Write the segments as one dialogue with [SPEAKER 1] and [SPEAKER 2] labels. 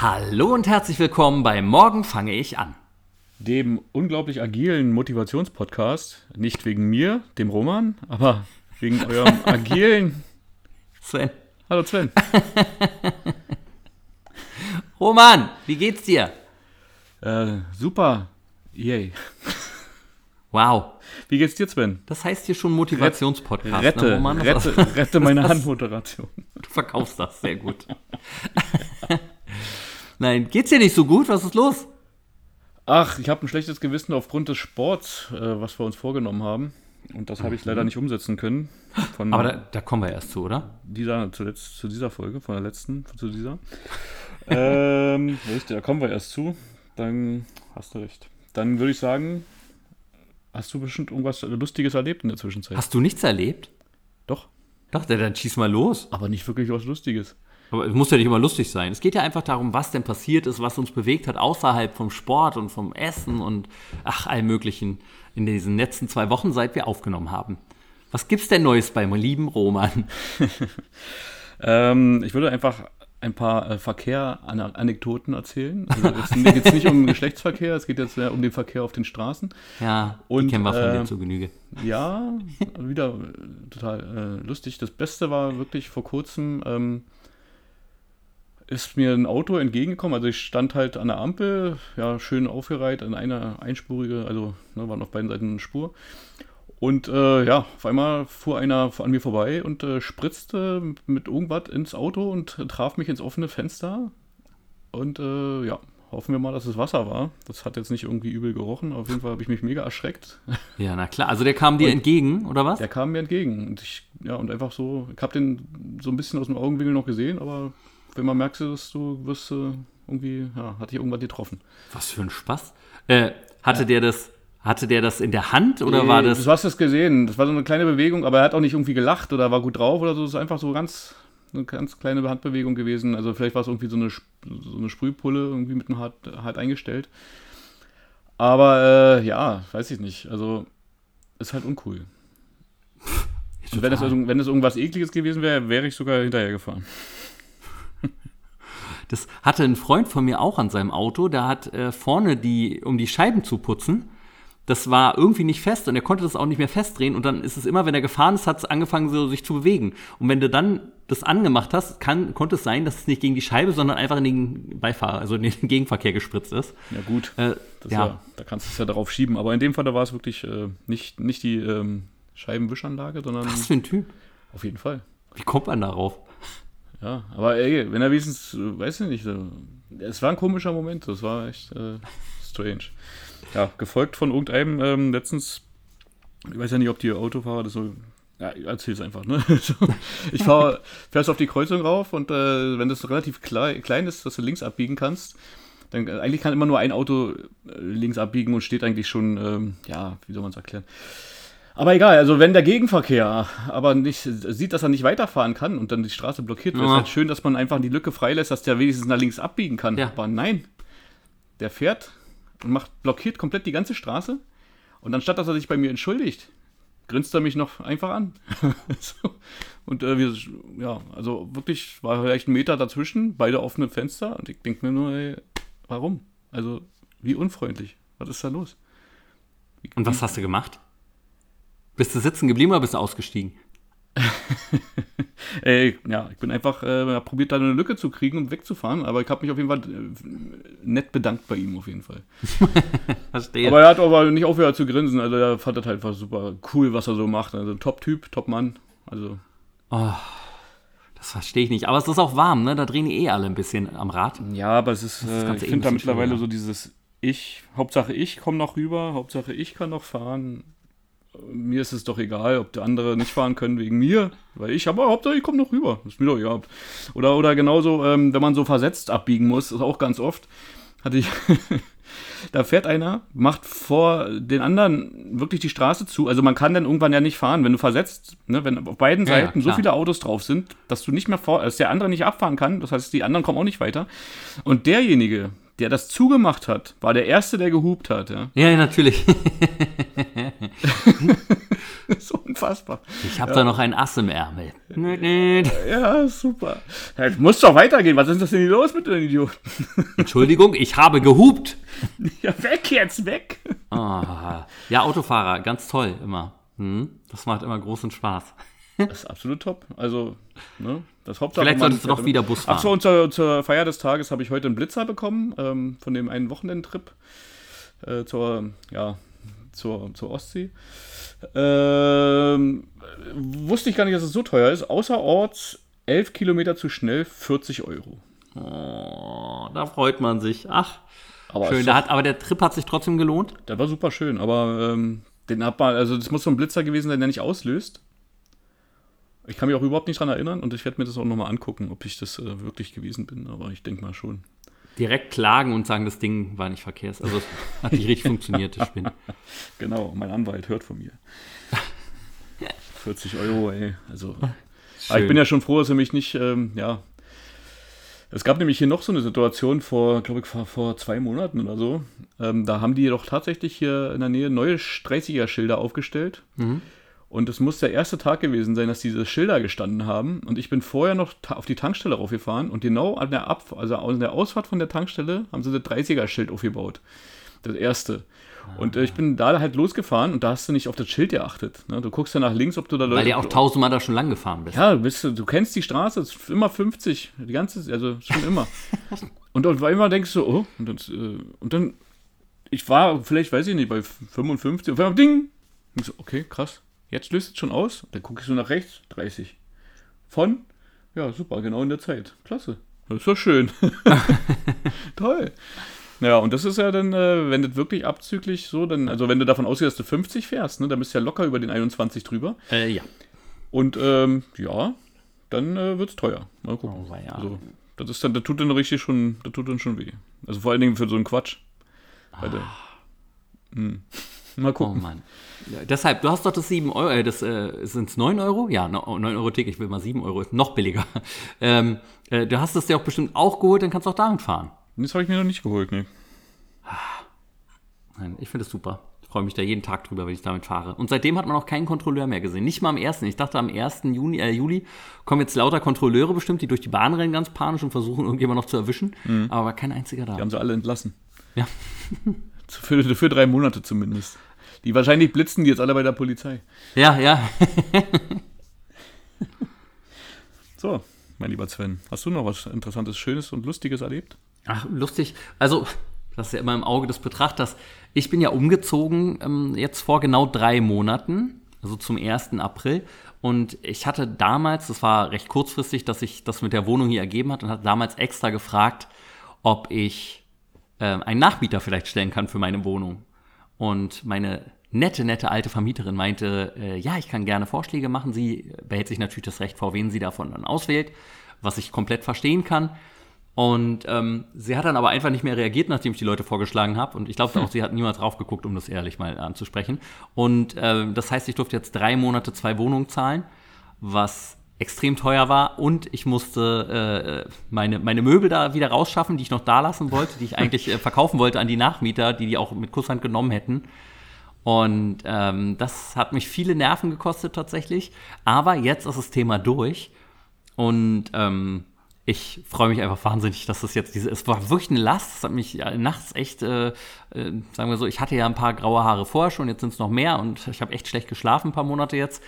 [SPEAKER 1] Hallo und herzlich willkommen bei Morgen fange ich an.
[SPEAKER 2] Dem unglaublich agilen Motivationspodcast. Nicht wegen mir, dem Roman, aber wegen eurem agilen.
[SPEAKER 1] Sven.
[SPEAKER 2] Hallo Sven.
[SPEAKER 1] Roman, wie geht's dir?
[SPEAKER 2] Äh, super. Yay.
[SPEAKER 1] Wow.
[SPEAKER 2] Wie geht's dir, Sven?
[SPEAKER 1] Das heißt hier schon Motivationspodcast.
[SPEAKER 2] Rette,
[SPEAKER 1] ne, Roman?
[SPEAKER 2] rette, rette meine Handmoderation.
[SPEAKER 1] Du verkaufst das sehr gut. Nein, geht's dir nicht so gut? Was ist los?
[SPEAKER 2] Ach, ich habe ein schlechtes Gewissen aufgrund des Sports, äh, was wir uns vorgenommen haben. Und das habe ich leider nicht umsetzen können.
[SPEAKER 1] Aber da, da kommen wir erst zu, oder?
[SPEAKER 2] dieser, zuletzt, zu dieser Folge, von der letzten, zu dieser. ähm, richtig, da kommen wir erst zu. Dann hast du recht. Dann würde ich sagen, hast du bestimmt irgendwas Lustiges erlebt in der Zwischenzeit.
[SPEAKER 1] Hast du nichts erlebt?
[SPEAKER 2] Doch.
[SPEAKER 1] Doch, dann schieß mal los.
[SPEAKER 2] Aber nicht wirklich was Lustiges.
[SPEAKER 1] Aber es muss ja nicht immer lustig sein. Es geht ja einfach darum, was denn passiert ist, was uns bewegt hat, außerhalb vom Sport und vom Essen und ach, allem Möglichen in diesen letzten zwei Wochen, seit wir aufgenommen haben. Was gibt's denn Neues beim lieben Roman?
[SPEAKER 2] Ähm, ich würde einfach ein paar äh, Verkehr-Anekdoten erzählen. Also jetzt geht es nicht um Geschlechtsverkehr, es geht jetzt äh, um den Verkehr auf den Straßen.
[SPEAKER 1] Ja,
[SPEAKER 2] Und,
[SPEAKER 1] die kennen wir von
[SPEAKER 2] äh,
[SPEAKER 1] dir zur Genüge.
[SPEAKER 2] Ja, wieder äh, total äh, lustig. Das Beste war wirklich vor kurzem, ähm, ist mir ein Auto entgegengekommen. Also ich stand halt an der Ampel, ja, schön aufgereiht, an einer einspurige, also ne, waren auf beiden Seiten eine Spur. Und äh, ja, auf einmal fuhr einer an mir vorbei und äh, spritzte mit irgendwas ins Auto und traf mich ins offene Fenster. Und äh, ja, hoffen wir mal, dass es Wasser war. Das hat jetzt nicht irgendwie übel gerochen. Auf jeden Fall habe ich mich mega erschreckt.
[SPEAKER 1] Ja, na klar. Also der kam dir
[SPEAKER 2] Und-
[SPEAKER 1] entgegen, oder was?
[SPEAKER 2] Der kam mir entgegen. Und ich, ja, und einfach so, ich habe den so ein bisschen aus dem Augenwinkel noch gesehen, aber wenn man merkt, dass du wirst äh, irgendwie, ja, hat dich irgendwas getroffen.
[SPEAKER 1] Was für ein Spaß. Äh, hatte der das, hatte der das in der Hand oder war das?
[SPEAKER 2] Du hast es gesehen. Das war so eine kleine Bewegung, aber er hat auch nicht irgendwie gelacht oder war gut drauf oder so. Es ist einfach so ganz, eine ganz kleine Handbewegung gewesen. Also vielleicht war es irgendwie so eine, so eine Sprühpulle irgendwie mit einem hart, hart eingestellt. Aber äh, ja, weiß ich nicht. Also ist halt uncool. Und wenn irgend- wenn irgendwas ekliges gewesen wäre, wäre ich sogar hinterher gefahren.
[SPEAKER 1] Das hatte ein Freund von mir auch an seinem Auto, der hat äh, vorne die, um die Scheiben zu putzen, das war irgendwie nicht fest und er konnte das auch nicht mehr festdrehen und dann ist es immer, wenn er gefahren ist, hat es angefangen so sich zu bewegen. Und wenn du dann das angemacht hast, kann, konnte es sein, dass es nicht gegen die Scheibe, sondern einfach in den Beifahrer, also in den Gegenverkehr gespritzt ist.
[SPEAKER 2] Ja gut,
[SPEAKER 1] Äh,
[SPEAKER 2] das
[SPEAKER 1] ja.
[SPEAKER 2] ja. da kannst du es ja darauf schieben. Aber in dem Fall, da war es wirklich äh, nicht, nicht die ähm, Scheibenwischanlage, sondern
[SPEAKER 1] Was für ein Typ.
[SPEAKER 2] auf jeden Fall.
[SPEAKER 1] Wie kommt man darauf?
[SPEAKER 2] Ja, aber ey, wenn er wenigstens, weiß ich nicht, es war ein komischer Moment, das war echt äh, strange. Ja, gefolgt von irgendeinem ähm, letztens, ich weiß ja nicht, ob die Autofahrer das so, ja, erzähl's einfach, ne? Ich fahr, fährst auf die Kreuzung rauf und äh, wenn das relativ klei- klein ist, dass du links abbiegen kannst, dann äh, eigentlich kann immer nur ein Auto äh, links abbiegen und steht eigentlich schon, ähm, ja, wie soll man es erklären? Aber egal, also wenn der Gegenverkehr aber nicht sieht, dass er nicht weiterfahren kann und dann die Straße blockiert wird,
[SPEAKER 1] Ja.
[SPEAKER 2] ist halt schön, dass man einfach die Lücke freilässt, dass der wenigstens nach links abbiegen kann.
[SPEAKER 1] Ja.
[SPEAKER 2] Aber nein, der fährt und macht, blockiert komplett die ganze Straße und anstatt, dass er sich bei mir entschuldigt, grinst er mich noch einfach an. so. Und äh, wir, ja, also wirklich war vielleicht ein Meter dazwischen, beide offene Fenster und ich denke mir nur, ey, warum? Also, wie unfreundlich. Was ist da los? Wie-
[SPEAKER 1] Und was hast du gemacht? Bist du sitzen geblieben oder bist du ausgestiegen?
[SPEAKER 2] Ey, ja, ich bin einfach äh, probiert, da eine Lücke zu kriegen und wegzufahren, aber ich habe mich auf jeden Fall äh, nett bedankt bei ihm, auf jeden Fall.
[SPEAKER 1] Verstehe.
[SPEAKER 2] Aber er hat aber nicht aufgehört zu grinsen, also er fand das halt einfach super cool, was er so macht. Also Top-Typ, Top-Mann. Also,
[SPEAKER 1] Oh, das verstehe ich nicht. Aber es ist auch warm, ne? Da drehen die eh alle ein bisschen am Rad.
[SPEAKER 2] ja, aber es ist, äh, ich finde da mittlerweile
[SPEAKER 1] schwieriger.
[SPEAKER 2] so dieses Ich, Hauptsache ich komme noch rüber, Hauptsache ich kann noch fahren. Mir ist es doch egal, ob die andere nicht fahren können wegen mir, weil ich, aber Hauptsache ich komme noch rüber. Ist mir doch egal. Oder, oder genauso, ähm, wenn man so versetzt abbiegen muss, ist auch ganz oft, hatte ich, da fährt einer, macht vor den anderen wirklich die Straße zu. Also man kann dann irgendwann ja nicht fahren, wenn du versetzt, ne, wenn auf beiden
[SPEAKER 1] Ja,
[SPEAKER 2] Seiten so viele Autos drauf sind, dass du nicht mehr vor, dass der andere nicht abfahren kann. Das heißt, die anderen kommen auch nicht weiter. Und derjenige, der das zugemacht hat, war der Erste, der gehupt hat. Ja.
[SPEAKER 1] Ja, ja, natürlich.
[SPEAKER 2] Das ist unfassbar.
[SPEAKER 1] Ich habe da noch ein Ass im Ärmel.
[SPEAKER 2] Ja, super. Ja, muss doch weitergehen. Was ist das denn hier los mit den Idioten?
[SPEAKER 1] Entschuldigung, ich habe gehupt.
[SPEAKER 2] Ja, weg jetzt, weg.
[SPEAKER 1] Ah, ja, Autofahrer, ganz toll immer. Hm? Das macht immer großen Spaß.
[SPEAKER 2] Das ist absolut top. Also, ne, das Hauptsache.
[SPEAKER 1] Vielleicht solltest du doch wieder Bus fahren.
[SPEAKER 2] Ach so, und zur, zur Feier des Tages habe ich heute einen Blitzer bekommen, ähm, von dem einen Wochenendtrip äh, zur, ja, zur, zur Ostsee. Ähm, wusste ich gar nicht, dass es so teuer ist. Außerorts 11 Kilometer zu schnell, 40 Euro.
[SPEAKER 1] Oh, da freut man sich. Ach,
[SPEAKER 2] Aber
[SPEAKER 1] schön. Da hat, aber der Trip hat sich trotzdem gelohnt.
[SPEAKER 2] Der war super schön, aber ähm, den hat man, also das muss so ein Blitzer gewesen sein, der nicht auslöst. Ich kann mich auch überhaupt nicht dran erinnern und ich werde mir das auch nochmal angucken, ob ich das äh, wirklich gewesen bin, aber ich denke mal schon.
[SPEAKER 1] Direkt klagen und sagen, das Ding war nicht verkehrs. Also, es hat nicht richtig funktioniert, ich bin.
[SPEAKER 2] Genau, mein Anwalt hört von mir. 40 Euro, ey. Also. Aber ich bin ja schon froh, dass er mich nicht, ähm, ja. Es gab nämlich hier noch so eine Situation vor, glaube ich, vor, vor zwei Monaten oder so. Ähm, da haben die doch tatsächlich hier in der Nähe neue 30er-Schilder aufgestellt. Und es muss der erste Tag gewesen sein, dass diese Schilder gestanden haben. Und ich bin vorher noch auf die Tankstelle raufgefahren und genau an der, Ab also an der Ausfahrt von der Tankstelle haben sie das 30er-Schild aufgebaut. Das erste. Und äh, ich bin da halt losgefahren und da hast du nicht auf das Schild geachtet. Ne? Du guckst ja nach links, ob du da Leute.
[SPEAKER 1] Weil du ja auch tausendmal da schon lang gefahren bist.
[SPEAKER 2] Ja, du, bist, du kennst die Straße, es ist immer 50, die ganze, also schon immer. und auf einmal denkst du, oh, und dann, äh, und dann, ich war vielleicht, weiß ich nicht, bei 55, auf einmal Ding. Und ich so, okay, krass, jetzt löst es schon aus. Dann gucke ich so nach rechts, 30. Von, ja, super, genau in der Zeit. Klasse. Das ist doch schön. Toll. Ja, und das ist ja dann, äh, wenn das wirklich abzüglich so, dann, also wenn du davon ausgehst, dass du 50 fährst, ne, dann bist du ja locker über den 21 drüber.
[SPEAKER 1] Äh, ja.
[SPEAKER 2] Und ähm, ja, dann äh, wird es teuer. Mal gucken.
[SPEAKER 1] Oh, weia.
[SPEAKER 2] also, das ist dann, das tut dann richtig schon, das tut dann schon weh. Also vor allen Dingen für so einen Quatsch. Der- Hm. Mal
[SPEAKER 1] Oh
[SPEAKER 2] gucken.
[SPEAKER 1] Mann. Ja, deshalb, du hast doch das 7 Euro, äh, das äh, sind es 9 Euro? Ja, no, 9 Euro Ticket, ich will mal 7 Euro, ist noch billiger. Ähm, äh, du hast es dir auch bestimmt auch geholt, dann kannst du auch damit fahren.
[SPEAKER 2] Das habe ich mir noch nicht geholt, ne?
[SPEAKER 1] Nein, ich finde es super. Ich freue mich da jeden Tag drüber, wenn ich damit fahre. Und seitdem hat man auch keinen Kontrolleur mehr gesehen. Nicht mal am 1. Ich dachte, am 1. Juni, äh, Juli kommen jetzt lauter Kontrolleure bestimmt, die durch die Bahn rennen ganz panisch und versuchen, irgendjemand noch zu erwischen. Aber war kein einziger da.
[SPEAKER 2] Die haben sie alle entlassen.
[SPEAKER 1] Ja.
[SPEAKER 2] Für, für drei Monate zumindest. Die wahrscheinlich blitzen die jetzt alle bei der Polizei.
[SPEAKER 1] Ja, ja.
[SPEAKER 2] So, mein lieber Sven, hast du noch was Interessantes, Schönes und Lustiges erlebt?
[SPEAKER 1] Ach, lustig. Also, das ist ja immer im Auge des Betrachters. Ich bin ja umgezogen ähm, jetzt vor genau drei Monaten, also zum 1. April. Und ich hatte damals, das war recht kurzfristig, dass sich das mit der Wohnung hier ergeben hat und hatte damals extra gefragt, ob ich ähm, einen Nachmieter vielleicht stellen kann für meine Wohnung. Und meine nette, nette alte Vermieterin meinte, äh, ja, ich kann gerne Vorschläge machen. Sie behält sich natürlich das Recht vor, wen sie davon dann auswählt, was ich komplett verstehen kann. Und ähm, sie hat dann aber einfach nicht mehr reagiert, nachdem ich die Leute vorgeschlagen habe. Und ich glaube auch, sie hat niemals drauf geguckt, um das ehrlich mal anzusprechen. Und ähm, das heißt, ich durfte jetzt drei Monate zwei Wohnungen zahlen, was extrem teuer war. Und ich musste äh, meine, meine Möbel da wieder rausschaffen, die ich noch da lassen wollte, die ich eigentlich äh, verkaufen wollte an die Nachmieter, die die auch mit Kusshand genommen hätten. Und ähm, das hat mich viele Nerven gekostet tatsächlich. Aber jetzt ist das Thema durch. Und ähm, ich freue mich einfach wahnsinnig, dass das jetzt diese. Es war wirklich eine Last. Es hat mich äh, nachts echt, äh, äh, sagen wir so, ich hatte ja ein paar graue Haare vorher schon, jetzt sind es noch mehr und ich habe echt schlecht geschlafen, ein paar Monate jetzt.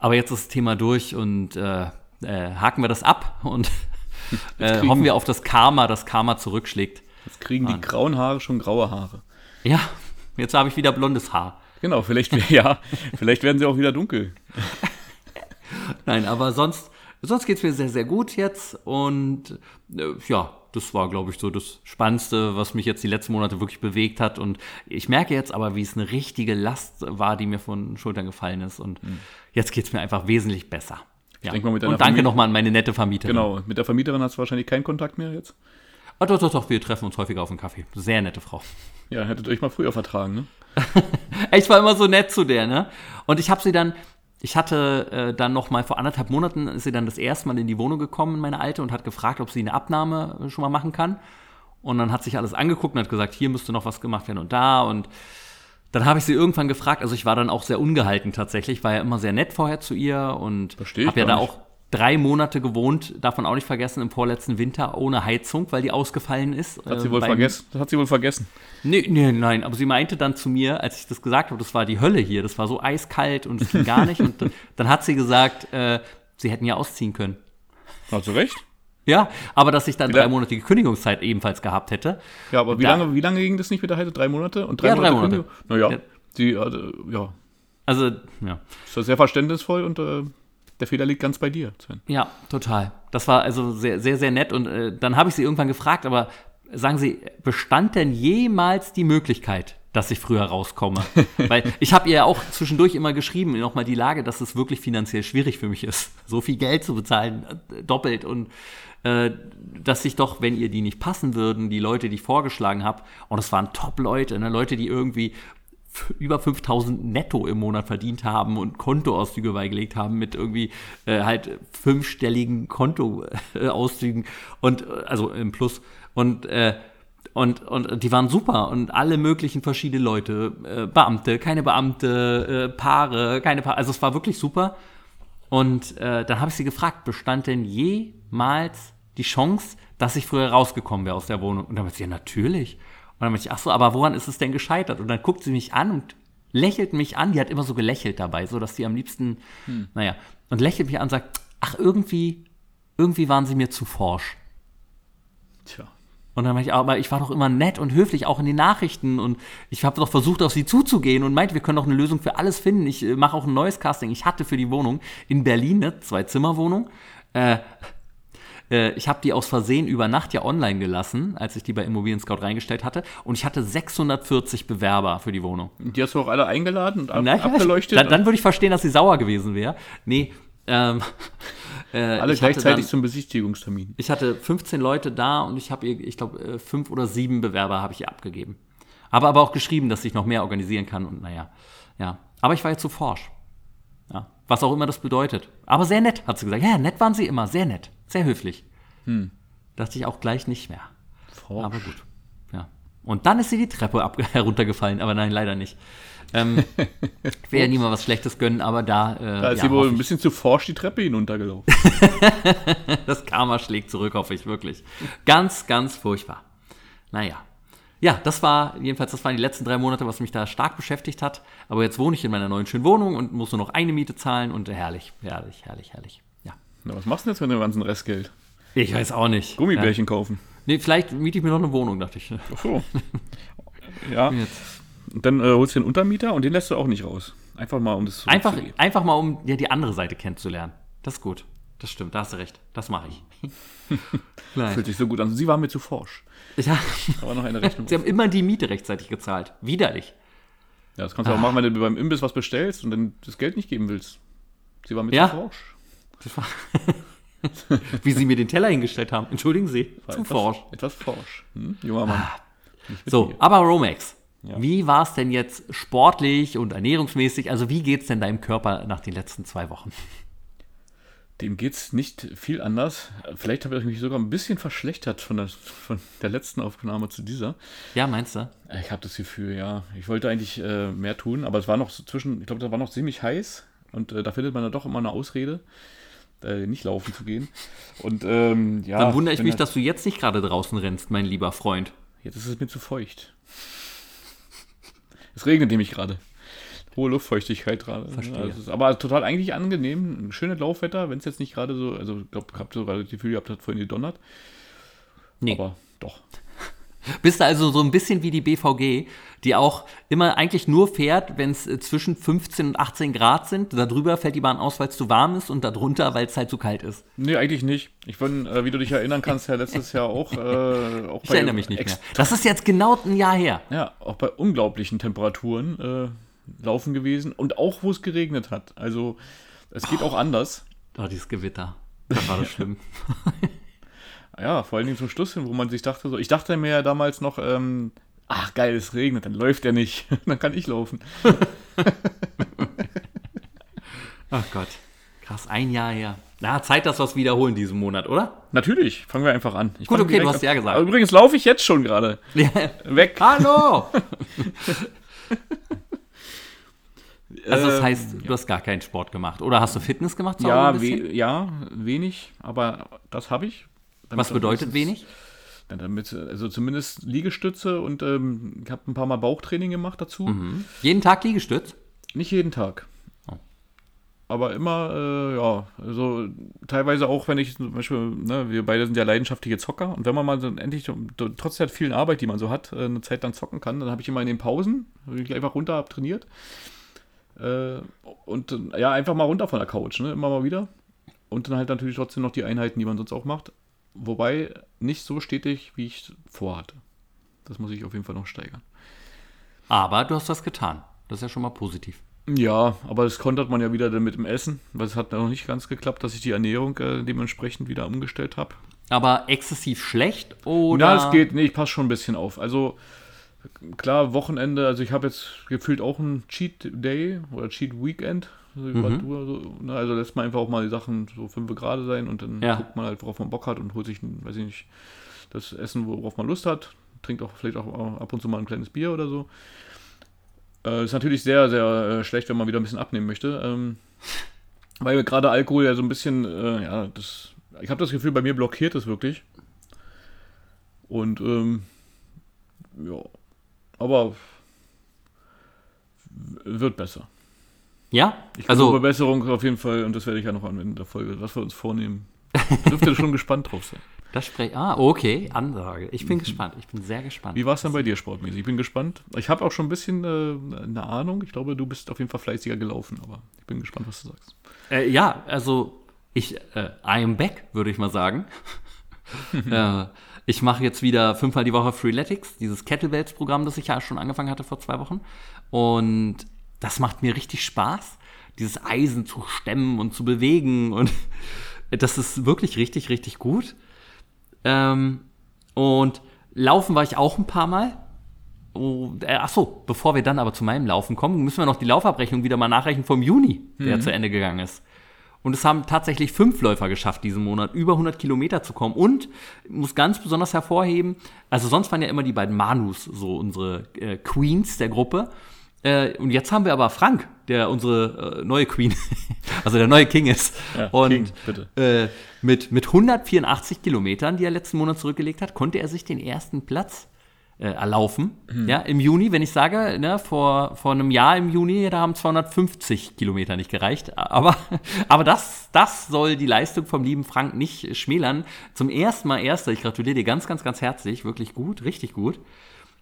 [SPEAKER 1] Aber jetzt ist das Thema durch und äh, äh, haken wir das ab und äh, hoffen wir auf das Karma, das Karma zurückschlägt.
[SPEAKER 2] Jetzt kriegen die grauen Haare schon graue Haare.
[SPEAKER 1] Ja, jetzt habe ich wieder blondes Haar.
[SPEAKER 2] Genau, vielleicht, ja, vielleicht werden sie auch wieder dunkel.
[SPEAKER 1] Nein, aber sonst, sonst geht es mir sehr, sehr gut jetzt. Und äh, ja, das war, glaube ich, so das Spannendste, was mich jetzt die letzten Monate wirklich bewegt hat. Und ich merke jetzt aber, wie es eine richtige Last war, die mir von den Schultern gefallen ist. Und jetzt geht es mir einfach wesentlich besser. Ja.
[SPEAKER 2] mal,
[SPEAKER 1] Und danke nochmal an meine nette Vermieterin.
[SPEAKER 2] Genau, mit der Vermieterin hast du wahrscheinlich keinen Kontakt mehr jetzt.
[SPEAKER 1] Oh, doch, doch, doch, wir treffen uns häufiger auf einen Kaffee. Sehr nette Frau.
[SPEAKER 2] Ja, hättet euch mal früher vertragen, ne?
[SPEAKER 1] Ich war immer so nett zu der, ne? Und ich habe sie dann, ich hatte äh, dann noch mal vor anderthalb Monaten ist sie dann das erste Mal in die Wohnung gekommen, meine alte, und hat gefragt, ob sie eine Abnahme äh, schon mal machen kann. Und dann hat sich alles angeguckt und hat gesagt, hier müsste noch was gemacht werden und da. Und dann habe ich sie irgendwann gefragt, also ich war dann auch sehr ungehalten tatsächlich, war ja immer sehr nett vorher zu ihr und habe ja da
[SPEAKER 2] nicht.
[SPEAKER 1] auch drei Monate gewohnt, davon auch nicht vergessen, im vorletzten Winter ohne Heizung, weil die ausgefallen ist.
[SPEAKER 2] Hat sie
[SPEAKER 1] äh,
[SPEAKER 2] wohl vergessen. Hat sie wohl vergessen.
[SPEAKER 1] Nee, nee, nein, aber sie meinte dann zu mir, als ich das gesagt habe, das war die Hölle hier, das war so eiskalt und es ging gar nicht. Und dann- dann hat sie gesagt, äh, sie hätten ja ausziehen können.
[SPEAKER 2] Hat sie recht.
[SPEAKER 1] Ja, aber dass ich dann
[SPEAKER 2] Wie
[SPEAKER 1] drei
[SPEAKER 2] lang-
[SPEAKER 1] monatige Kündigungszeit ebenfalls gehabt hätte.
[SPEAKER 2] Ja, aber wie
[SPEAKER 1] Da-
[SPEAKER 2] lange, wie lange ging das nicht mit der Heide? Drei Monate? Und drei
[SPEAKER 1] Ja, drei Monate.
[SPEAKER 2] Naja,
[SPEAKER 1] Ja.
[SPEAKER 2] die, äh, ja,
[SPEAKER 1] Also, ja.
[SPEAKER 2] ist das sehr verständnisvoll und äh, der Fehler liegt ganz bei dir, Sven.
[SPEAKER 1] Ja, total. Das war also sehr, sehr, sehr nett. Und äh, dann habe ich sie irgendwann gefragt, aber sagen Sie, bestand denn jemals die Möglichkeit, dass ich früher rauskomme? Weil ich habe ihr ja auch zwischendurch immer geschrieben, nochmal die Lage, dass es wirklich finanziell schwierig für mich ist, so viel Geld zu bezahlen, äh, doppelt. Und dass ich doch, wenn ihr die nicht passen würden, die Leute, die ich vorgeschlagen habe, und es waren Top-Leute, ne? Leute, die irgendwie über 5000 netto im Monat verdient haben und Kontoauszüge beigelegt haben mit irgendwie äh, halt fünfstelligen Kontoauszügen und äh, also im Plus und äh, und, und die waren super und alle möglichen verschiedene Leute, äh, Beamte, keine Beamte, äh, Paare, keine Paare, also es war wirklich super. Und äh, dann habe ich sie gefragt, bestand denn jemals die Chance, dass ich früher rausgekommen wäre aus der Wohnung? Und dann meinte sie, ja, natürlich. Und dann meinte ich, ach so, aber woran ist es denn gescheitert? Und dann guckt sie mich an und lächelt mich an. Die hat immer so gelächelt dabei, so dass sie am liebsten, naja, und lächelt mich an und sagt, ach, irgendwie, irgendwie waren sie mir zu forsch.
[SPEAKER 2] Tja.
[SPEAKER 1] Und dann meinte ich, aber ich war doch immer nett und höflich, auch in den Nachrichten. Und ich habe doch versucht, auf sie zuzugehen und meinte, wir können doch eine Lösung für alles finden. Ich äh, mache auch ein neues Casting. Ich hatte für die Wohnung in Berlin eine Zwei-Zimmer-Wohnung. Äh, äh, ich habe die aus Versehen über Nacht ja online gelassen, als ich die bei Immobilien Scout reingestellt hatte. Und ich hatte 640 Bewerber für die Wohnung.
[SPEAKER 2] Und die hast du auch alle eingeladen und ab,
[SPEAKER 1] Na ja,
[SPEAKER 2] abgeleuchtet?
[SPEAKER 1] Dann, dann würde ich verstehen, dass sie sauer gewesen wäre. Nee, ähm, äh,
[SPEAKER 2] alle
[SPEAKER 1] ich hatte
[SPEAKER 2] gleichzeitig
[SPEAKER 1] dann-
[SPEAKER 2] zum Besichtigungstermin.
[SPEAKER 1] ich hatte 15 Leute da und ich habe ihr, ich glaube, äh, fünf oder sieben Bewerber habe ich ihr abgegeben. Habe aber auch geschrieben, dass ich noch mehr organisieren kann und naja, ja. Aber ich war jetzt zu forsch. Ja. Was auch immer das bedeutet. Aber sehr nett, hat sie gesagt. Ja, nett waren sie immer, sehr nett, sehr höflich. Dachte ich auch gleich nicht mehr.
[SPEAKER 2] Forsch.
[SPEAKER 1] Aber gut. Ja. Und dann ist sie die Treppe ab heruntergefallen, aber nein, leider nicht. Ähm, ich will ja niemand was Schlechtes gönnen, aber da. Äh,
[SPEAKER 2] Da ist
[SPEAKER 1] ja,
[SPEAKER 2] sie wohl ein bisschen zu forsch die Treppe hinuntergelaufen.
[SPEAKER 1] Das Karma schlägt zurück, hoffe ich wirklich. Ganz, ganz furchtbar. Naja. Ja, das war, jedenfalls, das waren die letzten drei Monate, was mich da stark beschäftigt hat. Aber jetzt wohne ich in meiner neuen schönen Wohnung und muss nur noch eine Miete zahlen und herrlich, herrlich, herrlich, herrlich.
[SPEAKER 2] Na, was machst du denn jetzt mit dem ganzen Restgeld?
[SPEAKER 1] Ich weiß auch nicht.
[SPEAKER 2] Gummibärchen kaufen.
[SPEAKER 1] Ja. Nee, vielleicht miete ich mir noch eine Wohnung, dachte ich.
[SPEAKER 2] Ach so. ja.
[SPEAKER 1] Jetzt.
[SPEAKER 2] Und dann äh, holst du den Untermieter und den lässt du auch nicht raus. Einfach mal, um das
[SPEAKER 1] Einfach,
[SPEAKER 2] zurückzugeben.
[SPEAKER 1] einfach mal, um ja, die andere Seite kennenzulernen. Das ist gut. Das stimmt, da hast du recht. Das mache ich.
[SPEAKER 2] Fühlt sich so gut an. Sie war mir zu forsch.
[SPEAKER 1] Ja,
[SPEAKER 2] Aber noch eine Rechnung.
[SPEAKER 1] sie haben immer die Miete rechtzeitig gezahlt. Widerlich.
[SPEAKER 2] ja, das kannst du auch machen, wenn du beim Imbiss was bestellst und dann das Geld nicht geben willst. Sie war mir
[SPEAKER 1] Ja.
[SPEAKER 2] zu forsch.
[SPEAKER 1] Das war Wie sie mir den Teller hingestellt haben. Entschuldigen Sie.
[SPEAKER 2] War
[SPEAKER 1] Zu
[SPEAKER 2] etwas,
[SPEAKER 1] forsch.
[SPEAKER 2] Etwas forsch. Hm? Junger Mann. Mit
[SPEAKER 1] So,
[SPEAKER 2] mir.
[SPEAKER 1] aber Romex.
[SPEAKER 2] Ja.
[SPEAKER 1] Wie war es denn jetzt sportlich und ernährungsmäßig? Also wie geht es denn deinem Körper nach den letzten zwei Wochen?
[SPEAKER 2] Dem geht's nicht viel anders. Vielleicht habe ich mich sogar ein bisschen verschlechtert von der, von der letzten Aufnahme zu dieser.
[SPEAKER 1] Ja, meinst du?
[SPEAKER 2] Ich habe das Gefühl, ja. Ich wollte eigentlich äh, mehr tun, aber es war noch so zwischen, ich glaube, da war noch ziemlich heiß und äh, da findet man dann doch immer eine Ausrede, äh, nicht laufen zu gehen. Und ähm, ja.
[SPEAKER 1] Dann wundere ich mich,
[SPEAKER 2] halt-
[SPEAKER 1] dass du jetzt nicht gerade draußen rennst, mein lieber Freund.
[SPEAKER 2] Jetzt ist es mir zu feucht. Es regnet nämlich gerade. Hohe Luftfeuchtigkeit gerade.
[SPEAKER 1] Verstehe.
[SPEAKER 2] Ja, es ist aber total eigentlich angenehm. Schönes Laufwetter, wenn es jetzt nicht gerade so, also ich glaube, ich habe so gerade das Gefühl, ihr habt das vorhin gedonnert.
[SPEAKER 1] Nee.
[SPEAKER 2] Aber doch.
[SPEAKER 1] Bist du also so ein bisschen wie die BVG, die auch immer eigentlich nur fährt, wenn es äh, zwischen 15 und 18 Grad sind. Darüber fällt die Bahn aus, weil es zu warm ist und darunter, weil es halt zu kalt ist.
[SPEAKER 2] Nee, eigentlich nicht. Ich bin, äh, wie du dich erinnern kannst, ja letztes Jahr auch. Äh, auch
[SPEAKER 1] Ich erinnere mich nicht mehr. Das ist jetzt genau ein Jahr her.
[SPEAKER 2] Ja, auch bei unglaublichen Temperaturen äh, laufen gewesen und auch wo es geregnet hat. Also es geht auch anders.
[SPEAKER 1] Oh, dieses Gewitter. Das war das schlimm.
[SPEAKER 2] Ja, vor allen Dingen zum Schluss hin, wo man sich dachte, so, ich dachte mir ja damals noch, ähm, ach geil, es regnet, dann läuft er nicht. dann kann ich laufen.
[SPEAKER 1] Ach Gott. Krass, ein Jahr her. Na, Zeit, dass wir es wiederholen diesen Monat, oder?
[SPEAKER 2] Natürlich, fangen wir einfach an. Ich
[SPEAKER 1] Gut, okay, du hast ja gesagt.
[SPEAKER 2] Übrigens laufe ich jetzt schon gerade. Weg.
[SPEAKER 1] Hallo! Also das
[SPEAKER 2] Ähm,
[SPEAKER 1] heißt, du hast gar keinen Sport gemacht. Oder hast du Fitness gemacht?
[SPEAKER 2] Ja, we ja, wenig, aber das habe ich.
[SPEAKER 1] Was bedeutet wenig?
[SPEAKER 2] Ja, damit, also zumindest Liegestütze und ähm, ich habe ein paar Mal Bauchtraining gemacht dazu.
[SPEAKER 1] Mhm. Jeden Tag Liegestütz?
[SPEAKER 2] Nicht jeden Tag.
[SPEAKER 1] Oh.
[SPEAKER 2] Aber immer, äh, ja, also teilweise auch, wenn ich zum Beispiel, ne, wir beide sind ja leidenschaftliche Zocker und wenn man mal so endlich, trotz der vielen Arbeit, die man so hat, äh, eine Zeit lang zocken kann, dann habe ich immer in den Pausen, bin ich einfach runter, hab trainiert. Äh, und äh, ja, einfach mal runter von der Couch, ne, immer mal wieder. Und dann halt natürlich trotzdem noch die Einheiten, die man sonst auch macht. Wobei nicht so stetig, wie ich vorhatte. Das muss ich auf jeden Fall noch steigern.
[SPEAKER 1] Aber du hast was getan. Das ist ja schon mal positiv.
[SPEAKER 2] Ja, aber das kontert man ja wieder dann mit dem Essen, weil es hat noch nicht ganz geklappt, dass ich die Ernährung äh, dementsprechend wieder umgestellt habe.
[SPEAKER 1] Aber exzessiv schlecht oder?
[SPEAKER 2] Na, es geht, nee, ich passe schon ein bisschen auf. Also klar, Wochenende, also ich habe jetzt gefühlt auch einen Cheat Day oder Cheat Weekend. Also,
[SPEAKER 1] Mhm.
[SPEAKER 2] was du, so, ne, also lässt man einfach auch mal die Sachen so fünf gerade sein und dann
[SPEAKER 1] Ja.
[SPEAKER 2] guckt man halt, worauf man Bock hat und holt sich, weiß ich nicht, das Essen, worauf man Lust hat. Trinkt auch vielleicht auch ab und zu mal ein kleines Bier oder so. Äh, ist natürlich sehr, sehr äh, schlecht, wenn man wieder ein bisschen abnehmen möchte. Ähm, weil gerade Alkohol ja so ein bisschen, äh, ja, das, ich habe das Gefühl, bei mir blockiert es wirklich. Und, ähm, ja, aber wird besser.
[SPEAKER 1] Ja?
[SPEAKER 2] Ich
[SPEAKER 1] also,
[SPEAKER 2] glaube, Besserung auf jeden Fall, und das werde ich ja noch anwenden in der Folge, was wir uns vornehmen. Dürft ihr schon gespannt drauf sein.
[SPEAKER 1] das spreche Ah, okay, Ansage. Ich bin gespannt. Ich bin sehr gespannt.
[SPEAKER 2] Wie war es denn bei dir sportmäßig? Ich bin gespannt. Ich habe auch schon ein bisschen äh, eine Ahnung. Ich glaube, du bist auf jeden Fall fleißiger gelaufen, aber ich bin gespannt, was du sagst.
[SPEAKER 1] Äh, ja, also ich, äh, I am back, würde ich mal sagen. äh, ich mache jetzt wieder fünfmal die Woche Freeletics, dieses Kettlebells-Programm, das ich ja schon angefangen hatte vor zwei Wochen. Und das macht mir richtig Spaß, dieses Eisen zu stemmen und zu bewegen. Und das ist wirklich richtig, richtig gut. Ähm, und laufen war ich auch ein paar Mal. Oh, äh, ach so, bevor wir dann aber zu meinem Laufen kommen, müssen wir noch die Laufabrechnung wieder mal nachrechnen vom Juni, der zu Ende gegangen ist. Und es haben tatsächlich fünf Läufer geschafft, diesen Monat über 100 Kilometer zu kommen. Und ich muss ganz besonders hervorheben, also sonst waren ja immer die beiden Manus so unsere äh, Queens der Gruppe. Äh, und jetzt haben wir aber Frank, der unsere äh, neue Queen, also der neue King ist.
[SPEAKER 2] Ja,
[SPEAKER 1] und
[SPEAKER 2] King, bitte.
[SPEAKER 1] Äh, mit, mit 184 Kilometern, die er letzten Monat zurückgelegt hat, konnte er sich den ersten Platz äh, erlaufen. Ja, im Juni, wenn ich sage, ne, vor, vor einem Jahr im Juni, da haben 250 Kilometer nicht gereicht. Aber, aber das, das soll die Leistung vom lieben Frank nicht schmälern. Zum ersten Mal Erster. Ich gratuliere dir ganz, ganz, ganz herzlich. Wirklich gut, richtig gut.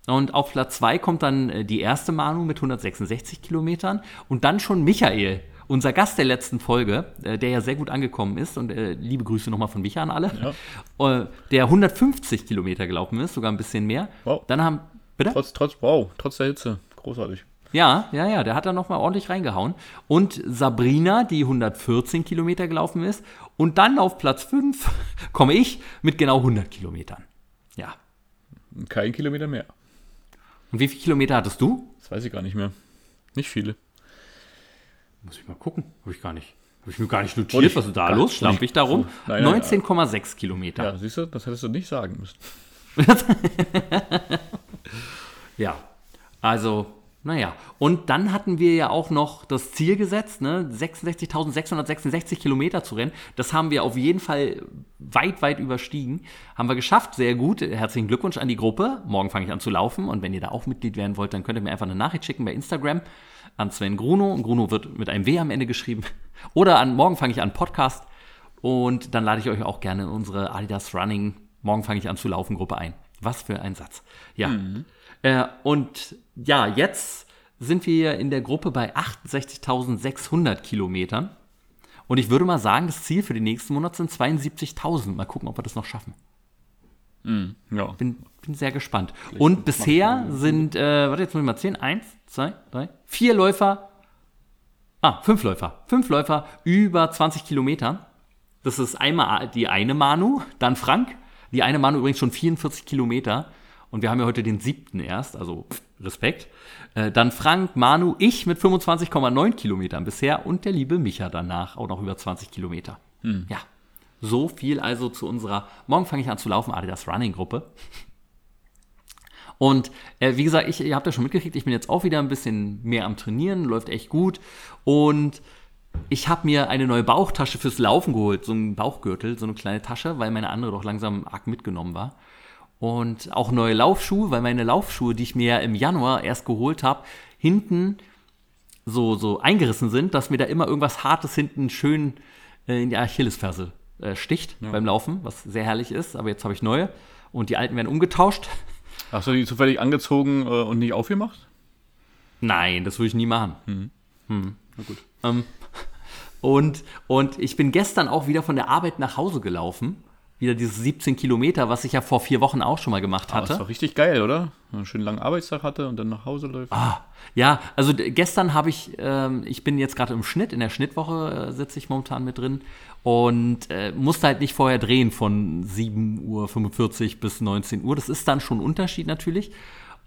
[SPEAKER 1] Und auf Platz 2 kommt dann äh, die erste Manu mit 166 Kilometern und dann schon Michael, unser Gast der letzten Folge, äh, der ja sehr gut angekommen ist und äh, liebe Grüße nochmal von Micha an alle, äh, der 150 Kilometer gelaufen ist, sogar ein bisschen mehr.
[SPEAKER 2] Wow.
[SPEAKER 1] Dann haben, bitte?
[SPEAKER 2] Trotz, trotz, wow, trotz der Hitze. Großartig.
[SPEAKER 1] Ja, ja, ja, der hat da nochmal ordentlich reingehauen. Und Sabrina, die 114 Kilometer gelaufen ist. Und dann auf Platz 5 komme ich mit genau 100 Kilometern. Ja.
[SPEAKER 2] Kein Kilometer mehr.
[SPEAKER 1] Und wie viele Kilometer hattest du?
[SPEAKER 2] Das weiß ich gar nicht mehr. Nicht viele.
[SPEAKER 1] Muss ich mal gucken. Habe ich gar nicht. Habe ich mir gar nicht notiert.
[SPEAKER 2] ich-
[SPEAKER 1] Was ist da los?
[SPEAKER 2] nicht.
[SPEAKER 1] Schlampig da rum.
[SPEAKER 2] Nein, nein,
[SPEAKER 1] 19,6 Kilometer.
[SPEAKER 2] Ja, siehst du, das hättest du nicht sagen müssen.
[SPEAKER 1] Ja. Also, naja. Und dann hatten wir ja auch noch das Ziel gesetzt, ne? 66.666 Kilometer zu rennen. Das haben wir auf jeden Fall weit, weit überstiegen. Haben wir geschafft. Sehr gut. Herzlichen Glückwunsch an die Gruppe. Morgen fange ich an zu laufen. Und wenn ihr da auch Mitglied werden wollt, dann könnt ihr mir einfach eine Nachricht schicken bei Instagram an Sven Gruno. Und Gruno wird mit einem W am Ende geschrieben. Oder an morgen fange ich an Podcast. Und dann lade ich euch auch gerne in unsere Adidas Running Morgen fange ich an zu laufen Gruppe ein. Was für ein Satz. Ja. Äh, und ja, jetzt sind wir in der Gruppe bei 68.600 Kilometern. Und ich würde mal sagen, das Ziel für den nächsten Monat sind 72.000. Mal gucken, ob wir das noch schaffen.
[SPEAKER 2] Ja.
[SPEAKER 1] Bin, bin sehr gespannt. Und bisher sind, äh, warte, jetzt muss ich mal zählen. Eins, zwei, drei, vier Läufer. Ah, fünf Läufer. Fünf Läufer über 20 Kilometern. Das ist einmal die eine Manu, dann Frank. Die eine Manu übrigens schon 44 Kilometer. Und wir haben ja heute den siebten erst, also pff, Respekt. Äh, dann Frank, Manu, ich mit 25,9 Kilometern bisher und der liebe Micha danach auch noch über 20 Kilometer. Ja, so viel also zu unserer Morgen fange ich an zu laufen Adidas Running Gruppe. Und äh, wie gesagt, ich, ihr habt ja schon mitgekriegt, ich bin jetzt auch wieder ein bisschen mehr am Trainieren, läuft echt gut. Und ich habe mir eine neue Bauchtasche fürs Laufen geholt, so ein Bauchgürtel, so eine kleine Tasche, weil meine andere doch langsam arg mitgenommen war. Und auch neue Laufschuhe, weil meine Laufschuhe, die ich mir im Januar erst geholt habe, hinten so, so eingerissen sind, dass mir da immer irgendwas Hartes hinten schön äh, in die Achillesferse äh, sticht ja. beim Laufen, was sehr herrlich ist. Aber jetzt habe ich neue und die alten werden umgetauscht.
[SPEAKER 2] Hast du die zufällig angezogen äh, und nicht aufgemacht?
[SPEAKER 1] Nein, das würde ich nie machen. Hm. Hm. Na gut. Ähm, und, und ich bin gestern auch wieder von der Arbeit nach Hause gelaufen. Wieder diese 17 Kilometer, was ich ja vor vier Wochen auch schon mal gemacht hatte. Ah, das
[SPEAKER 2] war richtig geil, oder? Einen schönen langen Arbeitstag hatte und dann nach Hause läuft.
[SPEAKER 1] Ah, ja, also gestern habe ich, ähm, ich bin jetzt gerade im Schnitt, in der Schnittwoche äh, sitze ich momentan mit drin und äh, musste halt nicht vorher drehen von 7.45 Uhr bis 19 Uhr. Das ist dann schon ein Unterschied natürlich.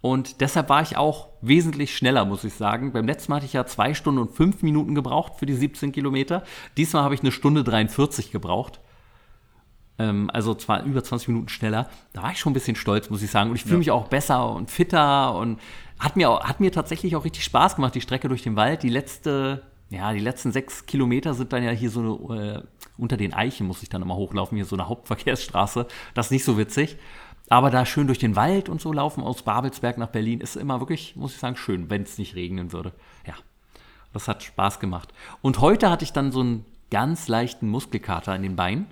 [SPEAKER 1] Und deshalb war ich auch wesentlich schneller, muss ich sagen. Beim letzten Mal hatte ich ja zwei Stunden und fünf Minuten gebraucht für die 17 Kilometer. Diesmal habe ich eine Stunde 43 gebraucht. Ähm, also zwar über 20 Minuten schneller. Da war ich schon ein bisschen stolz, muss ich sagen. Und ich fühle ja. mich auch besser und fitter und hat mir, hat mir tatsächlich auch richtig Spaß gemacht, die Strecke durch den Wald. Die letzte, ja, die letzten sechs Kilometer sind dann ja hier so eine, äh, unter den Eichen muss ich dann immer hochlaufen, hier so eine Hauptverkehrsstraße. Das ist nicht so witzig. Aber da schön durch den Wald und so laufen aus Babelsberg nach Berlin ist immer wirklich, muss ich sagen, schön, wenn es nicht regnen würde. Ja, das hat Spaß gemacht. Und heute hatte ich dann so einen ganz leichten Muskelkater in den Beinen.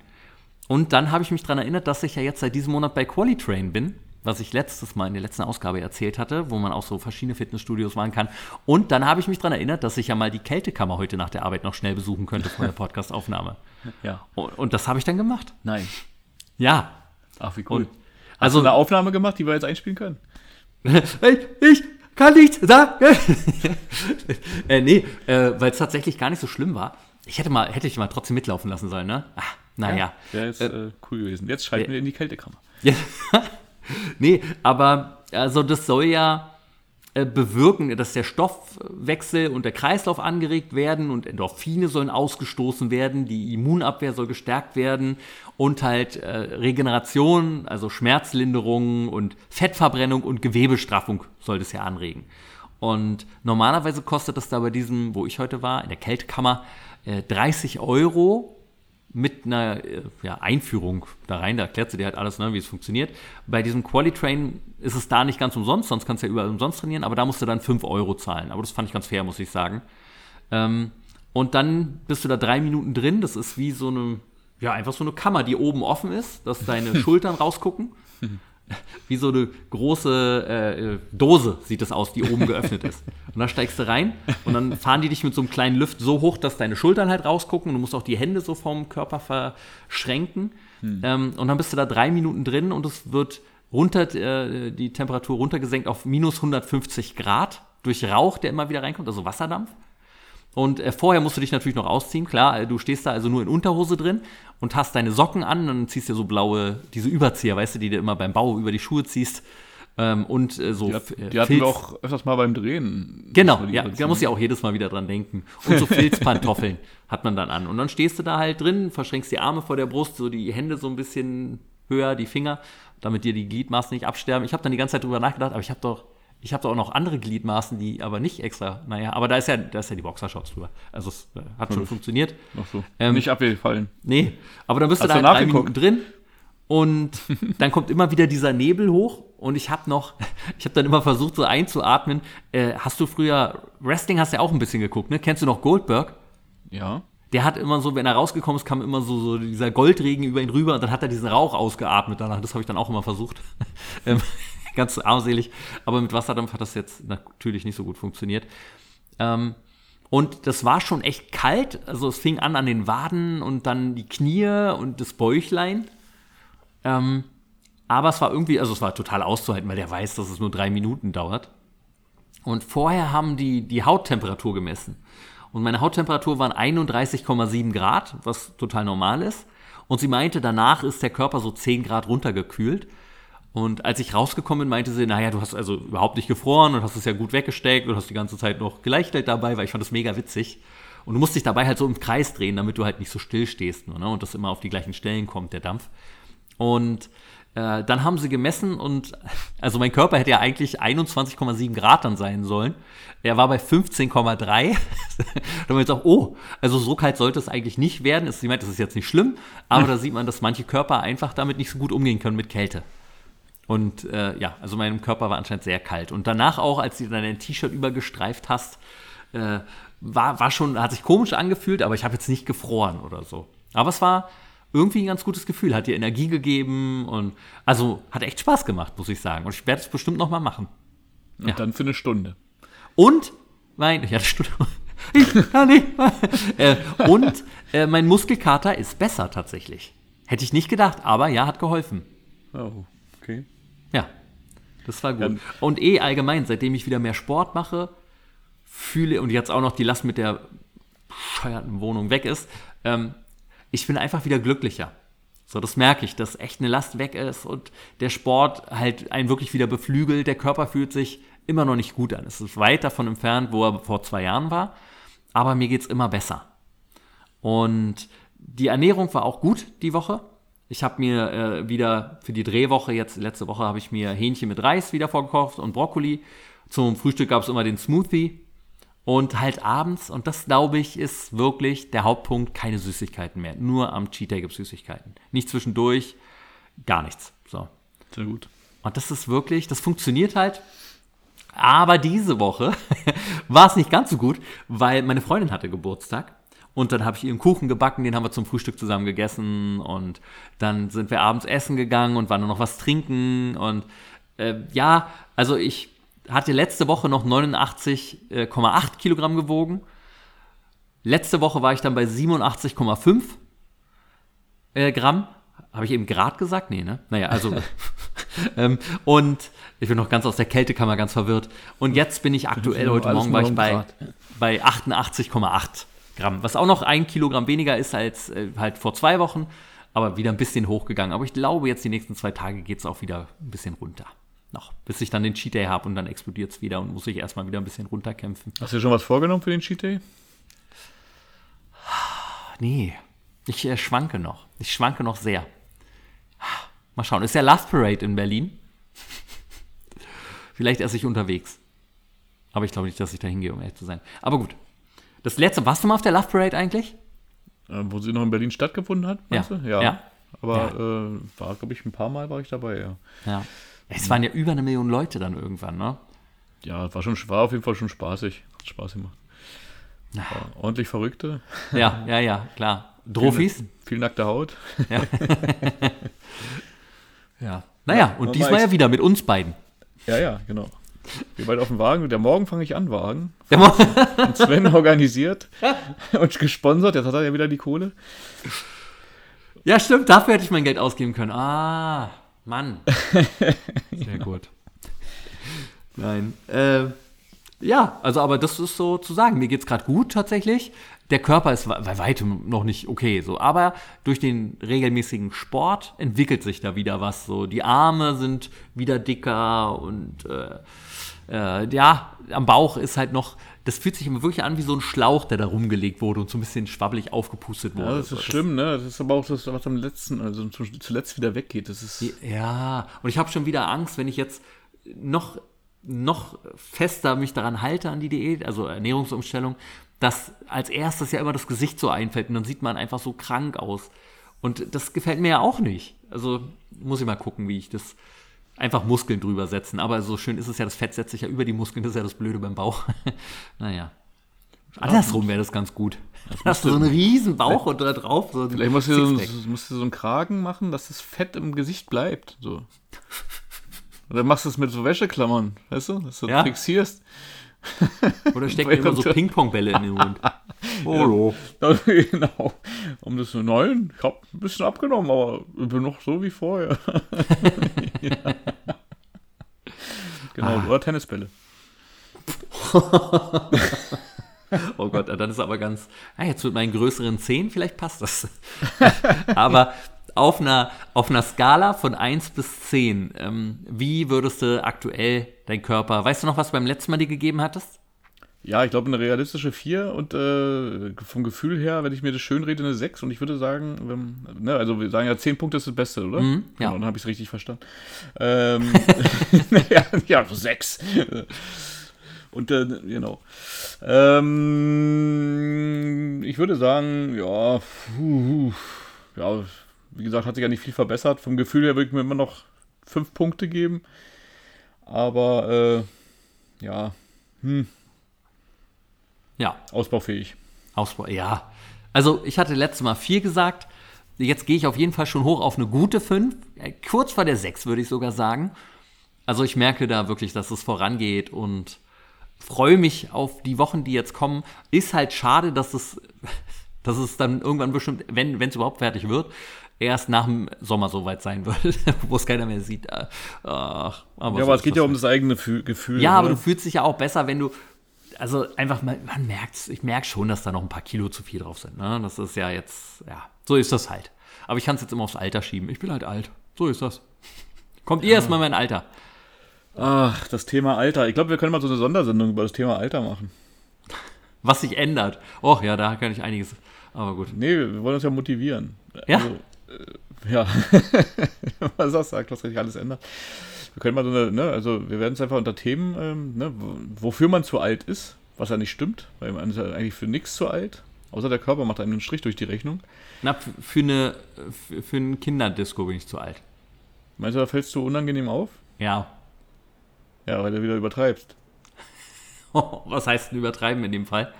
[SPEAKER 1] Und dann habe ich mich daran erinnert, dass ich ja jetzt seit diesem Monat bei Qualitrain bin, was ich letztes Mal in der letzten Ausgabe erzählt hatte, wo man auch so verschiedene Fitnessstudios machen kann. Und dann habe ich mich daran erinnert, dass ich ja mal die Kältekammer heute nach der Arbeit noch schnell besuchen könnte vor der Podcastaufnahme.
[SPEAKER 2] ja.
[SPEAKER 1] Und, und das habe ich dann gemacht.
[SPEAKER 2] Nein.
[SPEAKER 1] Ja.
[SPEAKER 2] Ach, wie cool. Und also Hast du eine Aufnahme gemacht, die wir jetzt einspielen können?
[SPEAKER 1] ich kann nichts sagen. äh, nee, äh, weil es tatsächlich gar nicht so schlimm war. Ich hätte mal, hätte ich mal trotzdem mitlaufen lassen sollen, ne? Ach, naja.
[SPEAKER 2] Ja, Wäre jetzt äh, äh, cool gewesen. Jetzt schalten äh, wir in die Kältekammer.
[SPEAKER 1] Ja. nee, aber also das soll ja äh, bewirken, dass der Stoffwechsel und der Kreislauf angeregt werden und Endorphine sollen ausgestoßen werden, die Immunabwehr soll gestärkt werden und halt äh, Regeneration, also Schmerzlinderung und Fettverbrennung und Gewebestraffung soll das ja anregen. Und normalerweise kostet das da bei diesem, wo ich heute war, in der Kältekammer, äh, 30 Euro mit einer äh, ja, Einführung da rein, da erklärt sie dir halt alles, ne, wie es funktioniert. Bei diesem Quali-Train ist es da nicht ganz umsonst, sonst kannst du ja überall umsonst trainieren, aber da musst du dann 5 Euro zahlen. Aber das fand ich ganz fair, muss ich sagen. Ähm, und dann bist du da drei Minuten drin, das ist wie so eine, ja, einfach so eine Kammer, die oben offen ist, dass deine Schultern rausgucken. wie so eine große äh, Dose sieht es aus, die oben geöffnet ist. Und dann steigst du rein und dann fahren die dich mit so einem kleinen Lift so hoch, dass deine Schultern halt rausgucken und du musst auch die Hände so vom Körper verschränken. Hm. Ähm, und dann bist du da drei Minuten drin und es wird runter, äh, die Temperatur runtergesenkt auf minus 150 Grad durch Rauch, der immer wieder reinkommt, also Wasserdampf. Und äh, vorher musst du dich natürlich noch ausziehen, klar, du stehst da also nur in Unterhose drin und hast deine Socken an und ziehst dir so blaue, diese Überzieher, weißt du, die du immer beim Bau über die Schuhe ziehst. Ähm, und äh, so.
[SPEAKER 2] Die, hat, äh, die hatten wir auch öfters mal beim Drehen.
[SPEAKER 1] Genau, ja, da muss ich auch jedes Mal wieder dran denken. Und so Filzpantoffeln hat man dann an. Und dann stehst du da halt drin, verschränkst die Arme vor der Brust, so die Hände so ein bisschen höher, die Finger, damit dir die Gliedmaßen nicht absterben. Ich habe dann die ganze Zeit drüber nachgedacht, aber ich habe doch ich habe da auch noch andere Gliedmaßen, die aber nicht extra, naja, aber da ist ja, da ist ja die Boxershorts drüber. Also es äh, hat schon funktioniert.
[SPEAKER 2] Ach so. Ähm, nicht abgefallen.
[SPEAKER 1] Nee, aber dann bist Hast du da halt drei Minuten drin und dann kommt immer wieder dieser Nebel hoch und ich habe noch, ich habe dann immer versucht so einzuatmen. Äh, hast du früher, Wrestling hast du ja auch ein bisschen geguckt, ne? Kennst du noch Goldberg?
[SPEAKER 2] Ja.
[SPEAKER 1] Der hat immer so, wenn er rausgekommen ist, kam immer so, so dieser Goldregen über ihn rüber und dann hat er diesen Rauch ausgeatmet danach. Das habe ich dann auch immer versucht. ganz armselig. Aber mit Wasserdampf hat das jetzt natürlich nicht so gut funktioniert. Ähm, und das war schon echt kalt. Also es fing an an den Waden und dann die Knie und das Bäuchlein. Ähm, aber es war irgendwie, also es war total auszuhalten, weil der weiß, dass es nur drei Minuten dauert. Und vorher haben die die Hauttemperatur gemessen. Und meine Hauttemperatur waren 31,7 Grad, was total normal ist. Und sie meinte, danach ist der Körper so 10 Grad runtergekühlt. Und als ich rausgekommen bin, meinte sie, naja, du hast also überhaupt nicht gefroren und hast es ja gut weggesteckt und hast die ganze Zeit noch geleichtelt dabei, weil ich fand das mega witzig. Und du musst dich dabei halt so im Kreis drehen, damit du halt nicht so still stehst nur, ne? und das immer auf die gleichen Stellen kommt, der Dampf. Und Äh, dann haben sie gemessen und, also mein Körper hätte ja eigentlich 21,7 Grad dann sein sollen. Er war bei 15,3. da haben wir jetzt auch, oh, also so kalt sollte es eigentlich nicht werden. Sie meint, das ist jetzt nicht schlimm, aber da sieht man, dass manche Körper einfach damit nicht so gut umgehen können mit Kälte. Und äh, ja, also mein Körper war anscheinend sehr kalt. Und danach auch, als du dann dein T-Shirt übergestreift hast, äh, war, war schon, hat sich komisch angefühlt, aber ich habe jetzt nicht gefroren oder so. Aber es war irgendwie ein ganz gutes Gefühl, hat dir Energie gegeben und also hat echt Spaß gemacht, muss ich sagen. Und ich werde es bestimmt nochmal machen.
[SPEAKER 2] Und ja. dann für eine Stunde.
[SPEAKER 1] Und mein, ja, Stunde. Ich kann nicht. äh, und äh, mein Muskelkater ist besser tatsächlich. Hätte ich nicht gedacht, aber ja, hat geholfen.
[SPEAKER 2] Oh, okay.
[SPEAKER 1] Das war gut. Ja. Und eh allgemein, seitdem ich wieder mehr Sport mache, fühle und jetzt auch noch die Last mit der bescheuerten Wohnung weg ist, ähm, ich bin einfach wieder glücklicher. So, das merke ich, dass echt eine Last weg ist und der Sport halt einen wirklich wieder beflügelt. Der Körper fühlt sich immer noch nicht gut an. Es ist weit davon entfernt, wo er vor zwei Jahren war, aber mir geht es immer besser. Und die Ernährung war auch gut die Woche. Ich habe mir äh, wieder für die Drehwoche, jetzt letzte Woche, habe ich mir Hähnchen mit Reis wieder vorgekocht und Brokkoli. Zum Frühstück gab es immer den Smoothie. Und halt abends, und das glaube ich, ist wirklich der Hauptpunkt, keine Süßigkeiten mehr. Nur am Cheat Day gibt es Süßigkeiten. Nicht zwischendurch, gar nichts. So.
[SPEAKER 2] Sehr gut.
[SPEAKER 1] Und das ist wirklich, das funktioniert halt. Aber diese Woche war es nicht ganz so gut, weil meine Freundin hatte Geburtstag. Und dann habe ich ihren Kuchen gebacken, den haben wir zum Frühstück zusammen gegessen. Und dann sind wir abends essen gegangen und waren noch was trinken. Und äh, ja, also ich hatte letzte Woche noch 89,8 Kilogramm gewogen. Letzte Woche war ich dann bei 87,5 äh, Gramm. Habe ich eben Grad gesagt? Nee, ne? Naja, also. ähm, und ich bin noch ganz aus der Kältekammer ganz verwirrt. Und jetzt bin ich aktuell, heute Morgen war ich bei, bei 88,8 Gramm. Was auch noch ein Kilogramm weniger ist als äh, halt vor zwei Wochen. Aber wieder ein bisschen hochgegangen. Aber ich glaube, jetzt die nächsten zwei Tage geht es auch wieder ein bisschen runter noch, bis ich dann den Cheat Day habe und dann explodiert es wieder und muss ich erstmal wieder ein bisschen runterkämpfen.
[SPEAKER 2] Hast du schon was vorgenommen für den Cheat Day?
[SPEAKER 1] Nee, ich äh, schwanke noch. Ich schwanke noch sehr. Mal schauen. Ist ja Love Parade in Berlin. Vielleicht esse ich unterwegs. Aber ich glaube nicht, dass ich da hingehe, um ehrlich zu sein. Aber gut. Das letzte, warst du mal auf der Love Parade eigentlich?
[SPEAKER 2] Äh, wo sie noch in Berlin stattgefunden hat,
[SPEAKER 1] meinst ja. du? Ja. ja.
[SPEAKER 2] Aber ja. Äh, war, glaube ich, ein paar Mal war ich dabei, ja.
[SPEAKER 1] Ja. Es waren ja über eine Million Leute dann irgendwann, ne?
[SPEAKER 2] Ja, war, schon, war auf jeden Fall schon spaßig. Hat Spaß gemacht. Ordentlich Verrückte.
[SPEAKER 1] Ja, ja, ja, klar. Trophys.
[SPEAKER 2] Viel, viel nackte Haut.
[SPEAKER 1] Ja. ja. Naja, und diesmal ja wieder mit uns beiden.
[SPEAKER 2] Ja, ja, genau. Wir beide auf dem Wagen. Der Morgen fange ich an, Wagen. Der Morgen. Und Sven organisiert und gesponsert. Jetzt hat er ja wieder die Kohle.
[SPEAKER 1] Ja, stimmt. Dafür hätte ich mein Geld ausgeben können. Ah. Mann. Sehr gut. Nein. Äh, ja, also aber das ist so zu sagen. Mir geht es gerade gut tatsächlich. Der Körper ist bei weitem noch nicht okay, so. Aber durch den regelmäßigen Sport entwickelt sich da wieder was. So, die Arme sind wieder dicker und äh, äh, ja, am Bauch ist halt noch das fühlt sich immer wirklich an wie so ein Schlauch, der da rumgelegt wurde und so ein bisschen schwabbelig aufgepustet wurde.
[SPEAKER 2] Ja, das ist schlimm, ne? Das ist aber auch das, was am letzten, also zuletzt wieder weggeht. Das ist
[SPEAKER 1] ja, und ich habe schon wieder Angst, wenn ich jetzt noch, noch fester mich daran halte an die Diät, also Ernährungsumstellung, dass als erstes ja immer das Gesicht so einfällt und dann sieht man einfach so krank aus. Und das gefällt mir ja auch nicht. Also muss ich mal gucken, wie ich das einfach Muskeln drüber setzen. Aber so schön ist es ja, das Fett setzt sich ja über die Muskeln, das ist ja das Blöde beim Bauch. naja. Andersrum wäre das ganz gut. Das Hast du so einen riesen Bauch und da drauf so
[SPEAKER 2] Vielleicht musst du, so, musst du so einen Kragen machen, dass das Fett im Gesicht bleibt. So. Oder machst du es mit so Wäscheklammern, weißt du? Dass du ja? fixierst.
[SPEAKER 1] Oder steckt immer so Ping-Pong-Bälle in den Mund.
[SPEAKER 2] Oh, ja, genau. Um das zu nein, ich habe ein bisschen abgenommen, aber ich bin noch so wie vorher. ja. Genau, ah. oder Tennisbälle.
[SPEAKER 1] oh Gott, dann ist aber ganz. Ja, jetzt mit meinen größeren Zehen, vielleicht passt das. aber auf einer, auf einer Skala von 1 bis 10, ähm, wie würdest du aktuell deinen Körper. Weißt du noch, was du beim letzten Mal dir gegeben hattest?
[SPEAKER 2] Ja, ich glaube eine realistische 4 und äh, vom Gefühl her, wenn ich mir das schön rede, eine 6 und ich würde sagen, wenn, ne, also wir sagen ja 10 Punkte ist das Beste, oder?
[SPEAKER 1] Mhm, ja.
[SPEAKER 2] Genau, dann habe ich es richtig verstanden. Ähm, ja, ja, 6. Und äh, genau. Ähm, ich würde sagen, ja, puh, ja, wie gesagt, hat sich ja nicht viel verbessert. Vom Gefühl her würde ich mir immer noch 5 Punkte geben. Aber äh, ja, hm,
[SPEAKER 1] Ja,
[SPEAKER 2] ausbaufähig.
[SPEAKER 1] Ausbau, ja. Also ich hatte letztes Mal 4 gesagt. Jetzt gehe ich auf jeden Fall schon hoch auf eine gute 5. Äh, Kurz vor der 6 würde ich sogar sagen. Also ich merke da wirklich, dass es vorangeht und freue mich auf die Wochen, die jetzt kommen. Ist halt schade, dass es, dass es dann irgendwann bestimmt, wenn es überhaupt fertig wird, erst nach dem Sommer soweit sein wird, wo es keiner mehr sieht. Äh, Ach, aber
[SPEAKER 2] Ja, aber es geht ja um das eigene Fü- Gefühl.
[SPEAKER 1] Ja, aber
[SPEAKER 2] ne?
[SPEAKER 1] du fühlst dich ja auch besser, wenn du. Also einfach mal, man merkt ich merke schon, dass da noch ein paar Kilo zu viel drauf sind. Ne? Das ist ja jetzt, ja, so ist das halt. Aber ich kann es jetzt immer aufs Alter schieben. Ich bin halt alt. So ist das. Kommt ihr erstmal mein Alter.
[SPEAKER 2] Ach, das Thema Alter. Ich glaube, wir können mal so eine Sondersendung über das Thema Alter machen.
[SPEAKER 1] Was sich ändert. Och ja, da kann ich einiges. Aber gut.
[SPEAKER 2] Nee, wir wollen uns ja motivieren.
[SPEAKER 1] Ja?
[SPEAKER 2] Also, ja. Was das sagt, was sich alles ändert. Wir können mal so eine, ne, also wir werden es einfach unter Themen, ähm, ne, wo- wofür man zu alt ist, was ja nicht stimmt, weil man ist ja eigentlich für nichts zu alt. Außer der Körper macht einem einen Strich durch die Rechnung.
[SPEAKER 1] Na, für eine für, für ein Kinderdisco bin ich zu alt.
[SPEAKER 2] Meinst du, da fällst du unangenehm auf?
[SPEAKER 1] Ja.
[SPEAKER 2] Ja, weil du wieder übertreibst.
[SPEAKER 1] Was heißt denn übertreiben in dem Fall?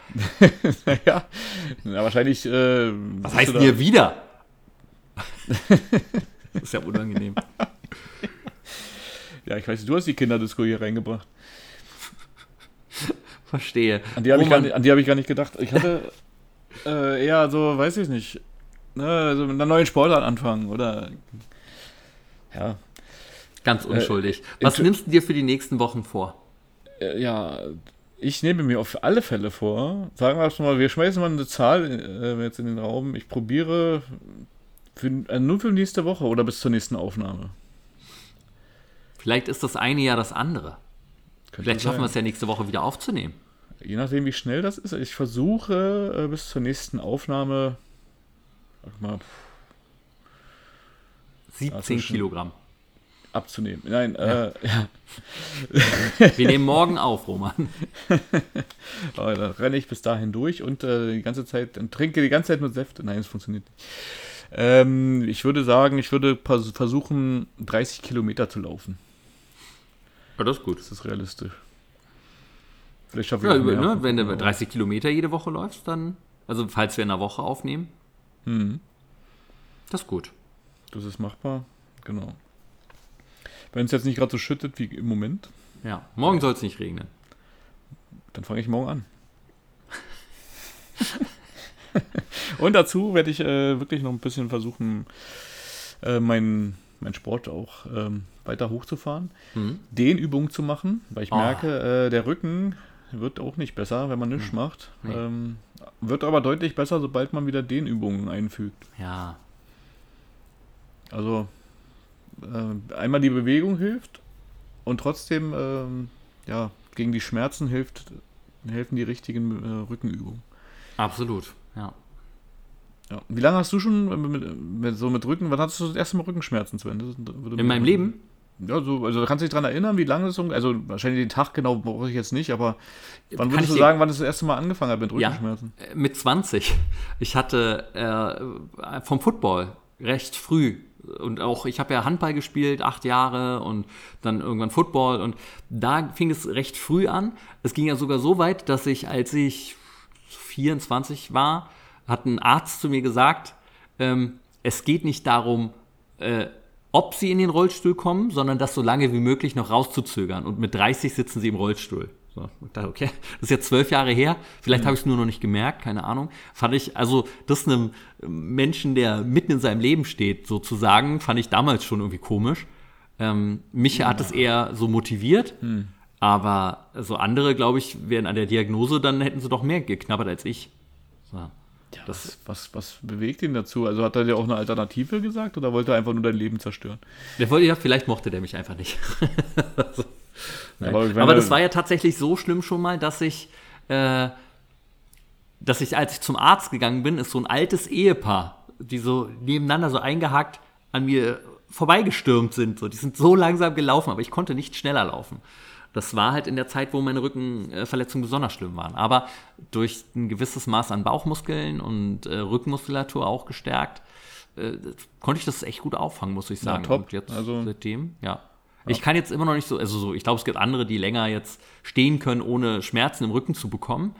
[SPEAKER 2] ja, na, wahrscheinlich. Äh,
[SPEAKER 1] Was heißt denn hier wieder? Das ist ja unangenehm.
[SPEAKER 2] Ja, ich weiß, du hast die Kinderdisco hier reingebracht.
[SPEAKER 1] Verstehe.
[SPEAKER 2] An die habe ich, gar nicht- an die hab ich gar nicht gedacht. Ich hatte äh, eher so, weiß ich nicht, ne, also mit einer neuen Sportart anfangen oder. Ja,
[SPEAKER 1] Ganz unschuldig.
[SPEAKER 2] äh,
[SPEAKER 1] Was nimmst du dir für die nächsten Wochen vor?
[SPEAKER 2] äh, ja, ich nehme mir auf alle Fälle vor, sagen wir erst mal, wir schmeißen mal eine Zahl äh, jetzt in den Raum. Ich probiere für, äh, nur für nächste Woche oder bis zur nächsten Aufnahme.
[SPEAKER 1] Vielleicht ist das eine ja das andere.
[SPEAKER 2] Könnte
[SPEAKER 1] Vielleicht schaffen wir es ja nächste Woche wieder aufzunehmen.
[SPEAKER 2] Je nachdem, wie schnell das ist. Ich versuche äh, bis zur nächsten Aufnahme. Sag mal,
[SPEAKER 1] 17
[SPEAKER 2] Also schon-
[SPEAKER 1] Kilogramm.
[SPEAKER 2] abzunehmen. Nein, äh, ja.
[SPEAKER 1] Wir nehmen morgen auf, Roman.
[SPEAKER 2] Aber da renne ich bis dahin durch und äh, die ganze Zeit und trinke die ganze Zeit nur Säfte. Nein, das funktioniert nicht. Ähm, ich würde sagen, ich würde versuchen, 30 Kilometer zu laufen.
[SPEAKER 1] Ja, das ist gut.
[SPEAKER 2] Das ist realistisch. Vielleicht schaffe ich
[SPEAKER 1] Ja, über, ne, wenn du 30 Kilometer jede Woche läufst, dann, also falls wir in einer Woche aufnehmen,
[SPEAKER 2] Mhm,
[SPEAKER 1] das ist gut.
[SPEAKER 2] das ist machbar. Genau. Wenn es jetzt nicht gerade so schüttet wie im Moment,
[SPEAKER 1] Ja, morgen soll es nicht regnen.
[SPEAKER 2] dann fange ich morgen an. und dazu werde ich äh, wirklich noch ein bisschen versuchen, äh, meinen mein Sport auch ähm, weiter hochzufahren.
[SPEAKER 1] Mhm.
[SPEAKER 2] Dehnübungen zu machen, weil ich
[SPEAKER 1] Oh.
[SPEAKER 2] merke, äh, der Rücken wird auch nicht besser, wenn man nichts macht.
[SPEAKER 1] Nee.
[SPEAKER 2] Ähm, wird aber deutlich besser, sobald man wieder Dehnübungen einfügt.
[SPEAKER 1] Ja,
[SPEAKER 2] Also äh, einmal die Bewegung hilft und trotzdem ähm, ja, gegen die Schmerzen hilft, helfen die richtigen äh, Rückenübungen.
[SPEAKER 1] absolut. Ja.
[SPEAKER 2] Ja. Wie lange hast du schon mit, mit, so mit Rücken, wann hattest du das erste Mal Rückenschmerzen, Sven? Das
[SPEAKER 1] In meinem Leben?
[SPEAKER 2] Ja, so, also kannst du dich daran erinnern, wie lange es so, also wahrscheinlich den Tag genau brauche ich jetzt nicht, aber wann
[SPEAKER 1] Kann
[SPEAKER 2] würdest du sagen, wann es das erste Mal angefangen hat mit
[SPEAKER 1] Ja.
[SPEAKER 2] Rückenschmerzen?
[SPEAKER 1] Äh, Mit 20. Ich hatte äh, vom Football recht früh und auch ich habe ja Handball gespielt, acht Jahre und dann irgendwann Football und da fing es recht früh an. Es ging ja sogar so weit, dass ich, als ich 24 war, hat ein Arzt zu mir gesagt, ähm, es geht nicht darum, äh, ob sie in den Rollstuhl kommen, sondern das so lange wie möglich noch rauszuzögern. Und mit 30 sitzen sie im Rollstuhl. So, ich dachte, okay, das ist jetzt zwölf Jahre her. Vielleicht habe ich es nur noch nicht gemerkt, keine Ahnung. Fand ich, also das einem Menschen, der mitten in seinem Leben steht, sozusagen, fand ich damals schon irgendwie komisch. Ähm, mich hat es eher so motiviert. Aber so andere, glaube ich, wären an der Diagnose, dann hätten sie doch mehr geknabbert als ich. So.
[SPEAKER 2] Was, was, was bewegt ihn dazu? Also hat er dir auch eine Alternative gesagt oder wollte er einfach nur dein Leben zerstören?
[SPEAKER 1] Der wollte ja, vielleicht mochte der mich einfach nicht. also.
[SPEAKER 2] Aber
[SPEAKER 1] Aber,
[SPEAKER 2] er-
[SPEAKER 1] das war ja tatsächlich so schlimm schon mal, dass ich äh, dass ich, als ich zum Arzt gegangen bin, ist so ein altes Ehepaar, die so nebeneinander so eingehakt an mir vorbeigestürmt sind. So. Die sind so langsam gelaufen, aber ich konnte nicht schneller laufen. Das war halt in der Zeit, wo meine Rückenverletzungen besonders schlimm waren. Aber durch ein gewisses Maß an Bauchmuskeln und äh, Rückenmuskulatur auch gestärkt, äh, konnte ich das echt gut auffangen, muss ich sagen.
[SPEAKER 2] top.
[SPEAKER 1] Und jetzt
[SPEAKER 2] Also-
[SPEAKER 1] seitdem, ja. Ich kann jetzt immer noch nicht so, also so, ich glaube, es gibt andere, die länger jetzt stehen können, ohne Schmerzen im Rücken zu bekommen.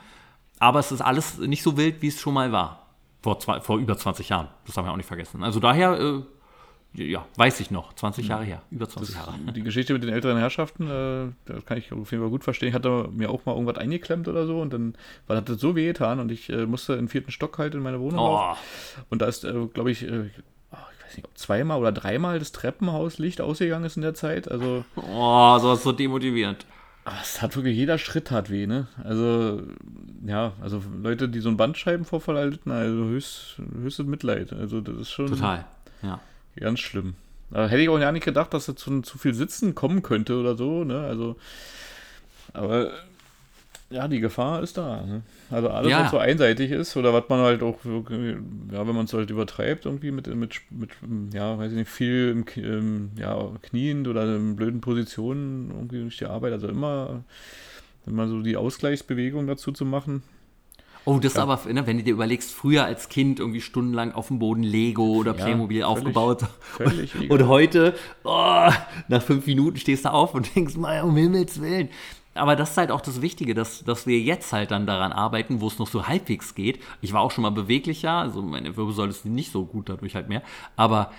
[SPEAKER 1] Aber es ist alles nicht so wild, wie es schon mal war. Vor, zwei, vor über 20 Jahren. Das haben wir auch nicht vergessen. Also daher, äh, ja, weiß ich noch. 20 Jahre her. Über 20 Jahre.
[SPEAKER 2] Die Geschichte mit den älteren Herrschaften, äh, das kann ich auf jeden Fall gut verstehen. Ich hatte mir auch mal irgendwas eingeklemmt oder so und dann weil hat das so weh getan und ich äh, musste den vierten Stock halt in meine Wohnung.
[SPEAKER 1] Oh,
[SPEAKER 2] Und da ist, äh, glaube ich, äh, oh, ich weiß nicht, ob zweimal oder dreimal das Treppenhauslicht ausgegangen ist in der Zeit. Also
[SPEAKER 1] oh, sowas so demotivierend.
[SPEAKER 2] aber es hat wirklich, jeder Schritt hat weh, ne? Also, ja, also Leute, die so einen Bandscheibenvorfall erlitten, also höchst, höchstes Mitleid. Also das ist schon
[SPEAKER 1] Total. Ja.
[SPEAKER 2] Ganz schlimm. Aber hätte ich auch ja nicht gedacht, dass es zu, zu viel Sitzen kommen könnte oder so, ne? Also, aber ja, die Gefahr ist da. Ne? Also alles,
[SPEAKER 1] Ja.
[SPEAKER 2] was so einseitig ist oder was man halt auch, wirklich- ja, wenn man es halt übertreibt, irgendwie mit, mit, mit, ja, weiß ich nicht, viel im, ja, kniend oder in blöden Positionen irgendwie durch die Arbeit, also immer, immer so die Ausgleichsbewegung dazu zu machen.
[SPEAKER 1] Oh, das ist aber, ne, wenn du dir überlegst, früher als Kind irgendwie stundenlang auf dem Boden Lego oder
[SPEAKER 2] Ja,
[SPEAKER 1] Playmobil
[SPEAKER 2] völlig-
[SPEAKER 1] aufgebaut.
[SPEAKER 2] völlig
[SPEAKER 1] und, und heute, oh, nach fünf Minuten stehst du auf und denkst, mal um Himmels Willen. Aber das ist halt auch das Wichtige, dass, dass wir jetzt halt dann daran arbeiten, wo es noch so halbwegs geht. Ich war auch schon mal beweglicher, also meine Wirbelsäule ist nicht so gut dadurch halt mehr. Aber,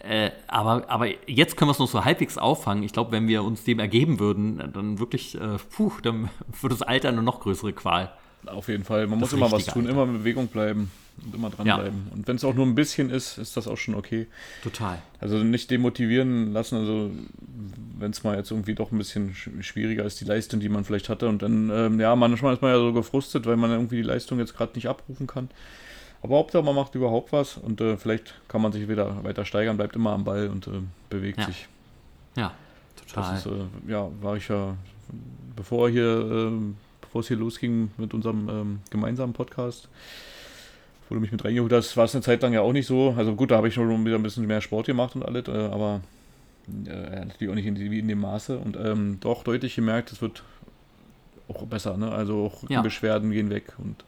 [SPEAKER 1] äh, aber, aber jetzt können wir es noch so halbwegs auffangen. Ich glaube, wenn wir uns dem ergeben würden, dann wirklich, äh, puh, dann wird das Alter eine noch größere Qual.
[SPEAKER 2] Auf jeden Fall. Man
[SPEAKER 1] Das
[SPEAKER 2] muss immer was tun,
[SPEAKER 1] Alter.
[SPEAKER 2] immer in Bewegung bleiben und immer dranbleiben. Und wenn es auch nur ein bisschen ist, ist das auch schon okay.
[SPEAKER 1] Total.
[SPEAKER 2] Also nicht demotivieren lassen, also wenn es mal jetzt irgendwie doch ein bisschen sch- schwieriger ist, die Leistung, die man vielleicht hatte. Und dann, ähm, ja, manchmal ist man ja so gefrustet, weil man irgendwie die Leistung jetzt gerade nicht abrufen kann. Aber Hauptsache, man macht überhaupt was und äh, vielleicht kann man sich wieder weiter steigern, bleibt immer am Ball und äh, bewegt
[SPEAKER 1] Ja.
[SPEAKER 2] sich.
[SPEAKER 1] Ja, total.
[SPEAKER 2] Das ist, äh, ja, war ich ja, bevor hier, ähm, bevor es hier losging mit unserem ähm, gemeinsamen Podcast, wo du mich mit reingeholt hast, war es eine Zeit lang ja auch nicht so. Also gut, da habe ich schon wieder ein bisschen mehr Sport gemacht und alles, äh, aber äh, natürlich auch nicht in, in dem Maße. Und ähm, doch deutlich gemerkt, es wird auch besser, ne? Also auch
[SPEAKER 1] Ja.
[SPEAKER 2] Beschwerden gehen weg und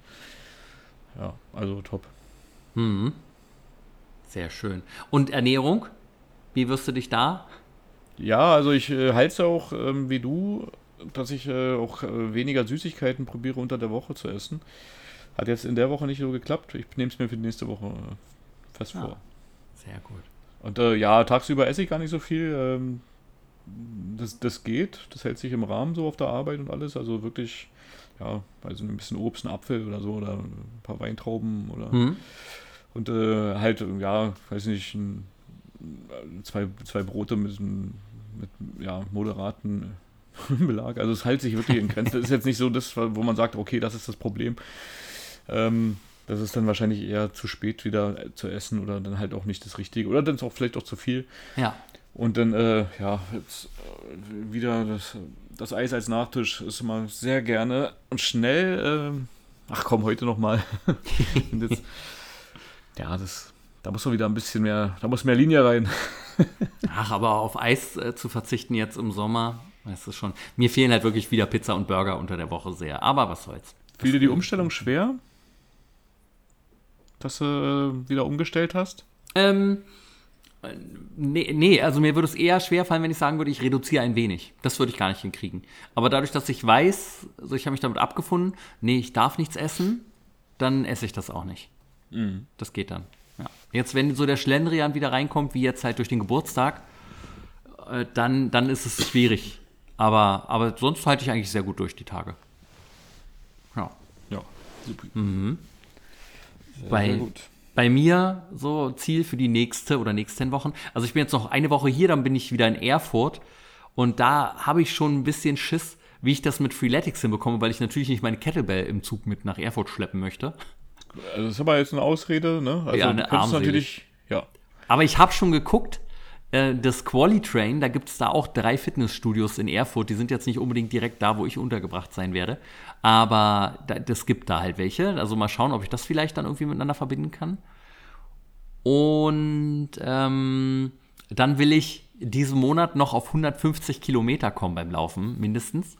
[SPEAKER 2] ja, also top.
[SPEAKER 1] Mhm. Sehr schön. Und Ernährung? Wie wirst du dich da?
[SPEAKER 2] Ja, also ich äh, halte es auch ähm, wie du, dass ich äh, auch äh, weniger Süßigkeiten probiere unter der Woche zu essen. Hat jetzt in der Woche nicht so geklappt. Ich nehme es mir für die nächste Woche äh, fest
[SPEAKER 1] Ah.
[SPEAKER 2] vor.
[SPEAKER 1] Sehr gut.
[SPEAKER 2] Und äh, ja, tagsüber esse ich gar nicht so viel. Ähm, das, das geht. Das hält sich im Rahmen so auf der Arbeit und alles. Also wirklich, ja, also ein bisschen Obst, ein Apfel oder so oder ein paar Weintrauben oder
[SPEAKER 1] Mhm.
[SPEAKER 2] und äh, halt, ja, weiß nicht, ein, zwei, zwei Brote mit, mit ja, moderaten Belag. Also es hält sich wirklich in Grenzen. Das ist jetzt nicht so das, wo man sagt, okay, das ist das Problem. Ähm, das ist dann wahrscheinlich eher zu spät wieder äh, zu essen oder dann halt auch nicht das Richtige. Oder dann ist auch vielleicht auch zu viel.
[SPEAKER 1] Ja.
[SPEAKER 2] Und dann, äh, ja, jetzt äh, wieder das, das Eis als Nachtisch ist immer sehr gerne und schnell. ähm, ach komm, heute nochmal. ja, das, da muss man wieder ein bisschen mehr, da muss mehr Linie rein.
[SPEAKER 1] Ach, aber auf Eis äh, zu verzichten jetzt im Sommer, weißt du schon. Mir fehlen halt wirklich wieder Pizza und Burger unter der Woche sehr. Aber was soll's.
[SPEAKER 2] Fiel dir die Umstellung schwer? Dass du äh, wieder umgestellt hast?
[SPEAKER 1] Ähm, äh, nee, nee, also mir würde es eher schwer fallen, wenn ich sagen würde, ich reduziere ein wenig. Das würde ich gar nicht hinkriegen. Aber dadurch, dass ich weiß, also ich habe mich damit abgefunden, nee, ich darf nichts essen, dann esse ich das auch nicht. Das geht dann. Ja. Jetzt, wenn so der Schlendrian wieder reinkommt, wie jetzt halt durch den Geburtstag, äh, dann, dann ist es schwierig. Aber, aber sonst halte ich eigentlich sehr gut durch die Tage. Ja.
[SPEAKER 2] Ja, super.
[SPEAKER 1] Bei, bei mir so Ziel für die nächste oder nächsten Wochen. Also ich bin jetzt noch eine Woche hier, dann bin ich wieder in Erfurt. Und da habe ich schon ein bisschen Schiss, wie ich das mit Freeletics hinbekomme, weil ich natürlich nicht meine Kettlebell im Zug mit nach Erfurt schleppen möchte.
[SPEAKER 2] Also das ist aber jetzt eine Ausrede, ne? Also
[SPEAKER 1] Ja,
[SPEAKER 2] du
[SPEAKER 1] eine armselig.
[SPEAKER 2] natürlich, ja.
[SPEAKER 1] Aber ich habe schon geguckt, äh, das Qualitrain, da gibt es da auch drei Fitnessstudios in Erfurt. Die sind jetzt nicht unbedingt direkt da, wo ich untergebracht sein werde. Aber da, das gibt da halt welche. Also mal schauen, ob ich das vielleicht dann irgendwie miteinander verbinden kann. Und ähm, dann will ich diesen Monat noch auf 150 Kilometer kommen beim Laufen, mindestens.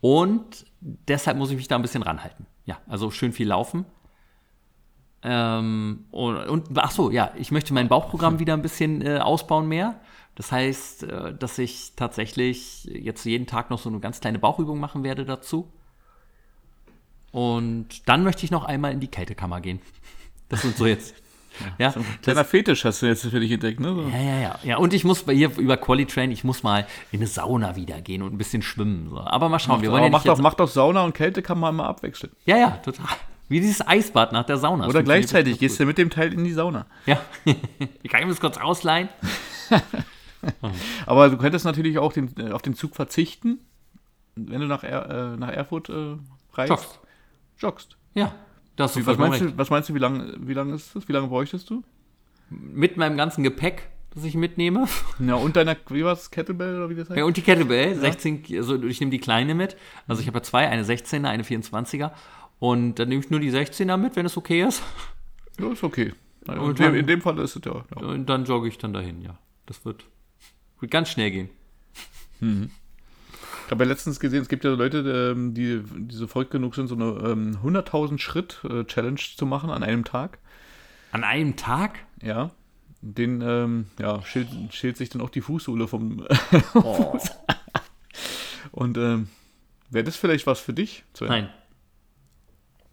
[SPEAKER 1] Und deshalb muss ich mich da ein bisschen ranhalten. Ja, also schön viel laufen. Ähm, und, und ach so, ja, ich möchte mein Bauchprogramm wieder ein bisschen äh, ausbauen mehr. Das heißt, äh, dass ich tatsächlich jetzt jeden Tag noch so eine ganz kleine Bauchübung machen werde dazu. Und dann möchte ich noch einmal in die Kältekammer gehen. Das sind so jetzt.
[SPEAKER 2] ja, so ein kleiner Fetisch hast du jetzt für dich entdeckt, ne? So.
[SPEAKER 1] Ja, ja, ja. Ja, und ich muss bei ihr über Qualitrain, ich muss mal in eine Sauna wieder gehen und ein bisschen schwimmen. So. Aber mal schauen,
[SPEAKER 2] Mach,
[SPEAKER 1] wir wollen
[SPEAKER 2] aber
[SPEAKER 1] ja
[SPEAKER 2] mach,
[SPEAKER 1] nicht
[SPEAKER 2] doch,
[SPEAKER 1] jetzt,
[SPEAKER 2] mach doch Sauna und Kältekammer immer abwechseln.
[SPEAKER 1] Ja, ja, total. Wie dieses Eisbad nach der Sauna.
[SPEAKER 2] Oder gleichzeitig gehst du mit dem Teil in die Sauna.
[SPEAKER 1] Ja. ich kann ihm das kurz ausleihen.
[SPEAKER 2] Aber du könntest natürlich auch den, äh, auf den Zug verzichten, wenn du nach, er, äh, nach Erfurt äh, reist.
[SPEAKER 1] Joggst.
[SPEAKER 2] Joggst.
[SPEAKER 1] Ja. Das ist
[SPEAKER 2] was, meinst du, was meinst du, wie lange wie lang ist das? Wie lange bräuchtest du?
[SPEAKER 1] Mit meinem ganzen Gepäck, das ich mitnehme.
[SPEAKER 2] Ja, und deiner, wie war es, Kettlebell oder wie das heißt?
[SPEAKER 1] Ja, und die Kettlebell, 16, also ich nehme die kleine mit. Also ich habe ja zwei, eine 16er, eine 24er. Und dann nehme ich nur die 16er mit, wenn es okay ist.
[SPEAKER 2] Ja, ist okay.
[SPEAKER 1] Und
[SPEAKER 2] in, dem,
[SPEAKER 1] dann-
[SPEAKER 2] in dem Fall ist es ja. ja.
[SPEAKER 1] Und dann jogge ich dann dahin, ja. Das wird, wird ganz schnell gehen.
[SPEAKER 2] Ich habe ja letztens gesehen, es gibt ja Leute, ähm, die, die so verrückt genug sind, so eine ähm, 100.000 Schritt-Challenge zu machen an einem Tag.
[SPEAKER 1] An einem Tag?
[SPEAKER 2] Ja. Den, ähm, ja, schält, schält sich dann auch die Fußsohle vom.
[SPEAKER 1] Oh.
[SPEAKER 2] Und ähm, wäre das vielleicht was für dich?
[SPEAKER 1] Nein.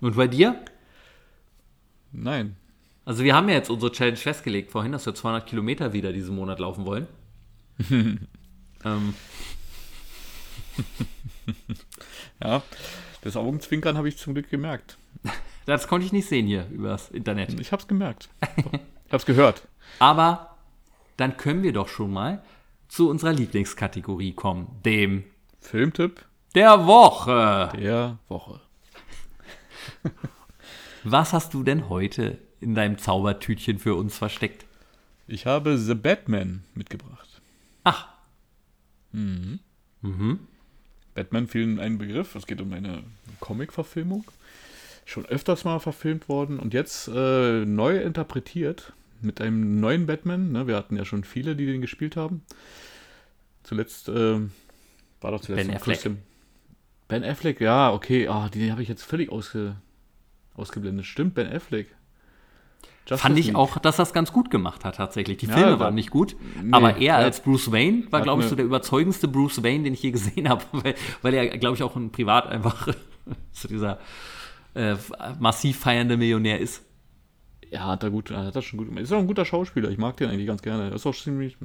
[SPEAKER 1] Und bei dir?
[SPEAKER 2] Nein.
[SPEAKER 1] Also wir haben ja jetzt unsere Challenge festgelegt vorhin, dass wir 200 Kilometer wieder diesen Monat laufen wollen. ähm,
[SPEAKER 2] Ja. Das Augenzwinkern habe ich zum Glück gemerkt.
[SPEAKER 1] das konnte ich nicht sehen hier übers Internet.
[SPEAKER 2] Ich habe es gemerkt. ich habe es gehört.
[SPEAKER 1] Aber dann können wir doch schon mal zu unserer Lieblingskategorie kommen, dem
[SPEAKER 2] Filmtipp
[SPEAKER 1] der Woche.
[SPEAKER 2] der Woche.
[SPEAKER 1] Was hast du denn heute in deinem Zaubertütchen für uns versteckt?
[SPEAKER 2] Ich habe The Batman mitgebracht.
[SPEAKER 1] Ach,
[SPEAKER 2] Batman fiel ein Begriff. Es geht um eine Comic-Verfilmung. Schon öfters mal verfilmt worden und jetzt äh, neu interpretiert mit einem neuen Batman. Ne? Wir hatten ja schon viele, die den gespielt haben. Zuletzt ähm, war doch zuletzt
[SPEAKER 1] Ben Affleck.
[SPEAKER 2] Christian- Ben Affleck, ja, okay. Ah, die habe ich jetzt völlig ausge, ausgeblendet. Stimmt, Ben Affleck. Justice
[SPEAKER 1] fand ich
[SPEAKER 2] League.
[SPEAKER 1] auch, dass das ganz gut gemacht hat tatsächlich. Die
[SPEAKER 2] Ja,
[SPEAKER 1] Filme
[SPEAKER 2] war-
[SPEAKER 1] waren nicht gut,
[SPEAKER 2] Nee,
[SPEAKER 1] aber er als Bruce Wayne war, glaube ich, so der überzeugendste Bruce Wayne, den ich je gesehen habe, weil, weil er, glaube ich, auch ein privat einfach so dieser äh, massiv feiernde Millionär ist.
[SPEAKER 2] Ja, hat er gut, hat er schon gut gemacht. Ist auch ein guter Schauspieler, ich mag den eigentlich ganz gerne. Ist auch ziemlich,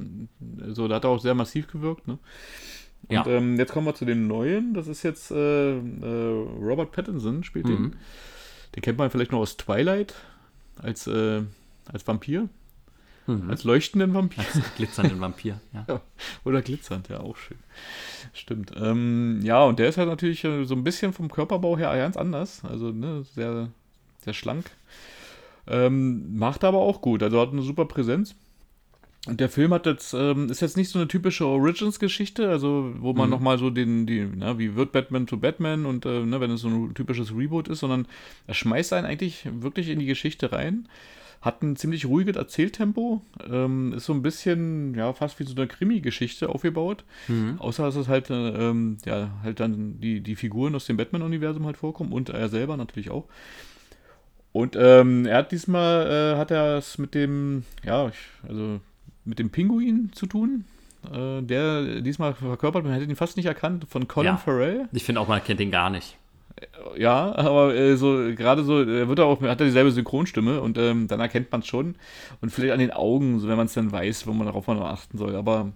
[SPEAKER 2] so, da hat er auch sehr massiv gewirkt, ne? Und
[SPEAKER 1] Ja.
[SPEAKER 2] ähm, jetzt kommen wir zu den neuen. Das ist jetzt äh, äh, Robert Pattinson spielt den.
[SPEAKER 1] Mhm.
[SPEAKER 2] Den kennt man vielleicht noch aus Twilight als, äh, als Vampir,
[SPEAKER 1] Mhm.
[SPEAKER 2] als leuchtenden Vampir.
[SPEAKER 1] Glitzernden Vampir. Ja.
[SPEAKER 2] Ja, Oder glitzernd, ja, auch schön. Stimmt. Ähm, ja, und der ist halt natürlich äh, so ein bisschen vom Körperbau her ganz anders. Also, ne, sehr, sehr schlank. Ähm, macht aber auch gut. Also hat eine super Präsenz. Und der Film hat jetzt, ähm, ist jetzt nicht so eine typische Origins-Geschichte, also wo man
[SPEAKER 1] Mhm.
[SPEAKER 2] nochmal so den, die, na, wie wird Batman zu Batman und äh, ne, wenn es so ein typisches Reboot ist, sondern er schmeißt einen eigentlich wirklich in die Geschichte rein. Hat ein ziemlich ruhiges Erzähltempo, ähm, ist so ein bisschen, ja, fast wie so eine Krimi-Geschichte aufgebaut.
[SPEAKER 1] Mhm.
[SPEAKER 2] Außer dass es halt, äh, ähm, ja, halt dann die, die Figuren aus dem Batman-Universum halt vorkommen und er selber natürlich auch. Und ähm, er hat diesmal, äh, hat er es mit dem, ja, ich, also mit dem Pinguin zu tun. Äh, der diesmal verkörpert, man hätte ihn fast nicht erkannt, von Colin
[SPEAKER 1] Ja.
[SPEAKER 2] Farrell.
[SPEAKER 1] Ich finde auch, man kennt den gar nicht.
[SPEAKER 2] Ja, aber äh, so gerade so, er wird er auch, hat er dieselbe Synchronstimme und ähm, dann erkennt man es schon. Und vielleicht an den Augen, so wenn man es dann weiß, wo man darauf noch achten soll. Aber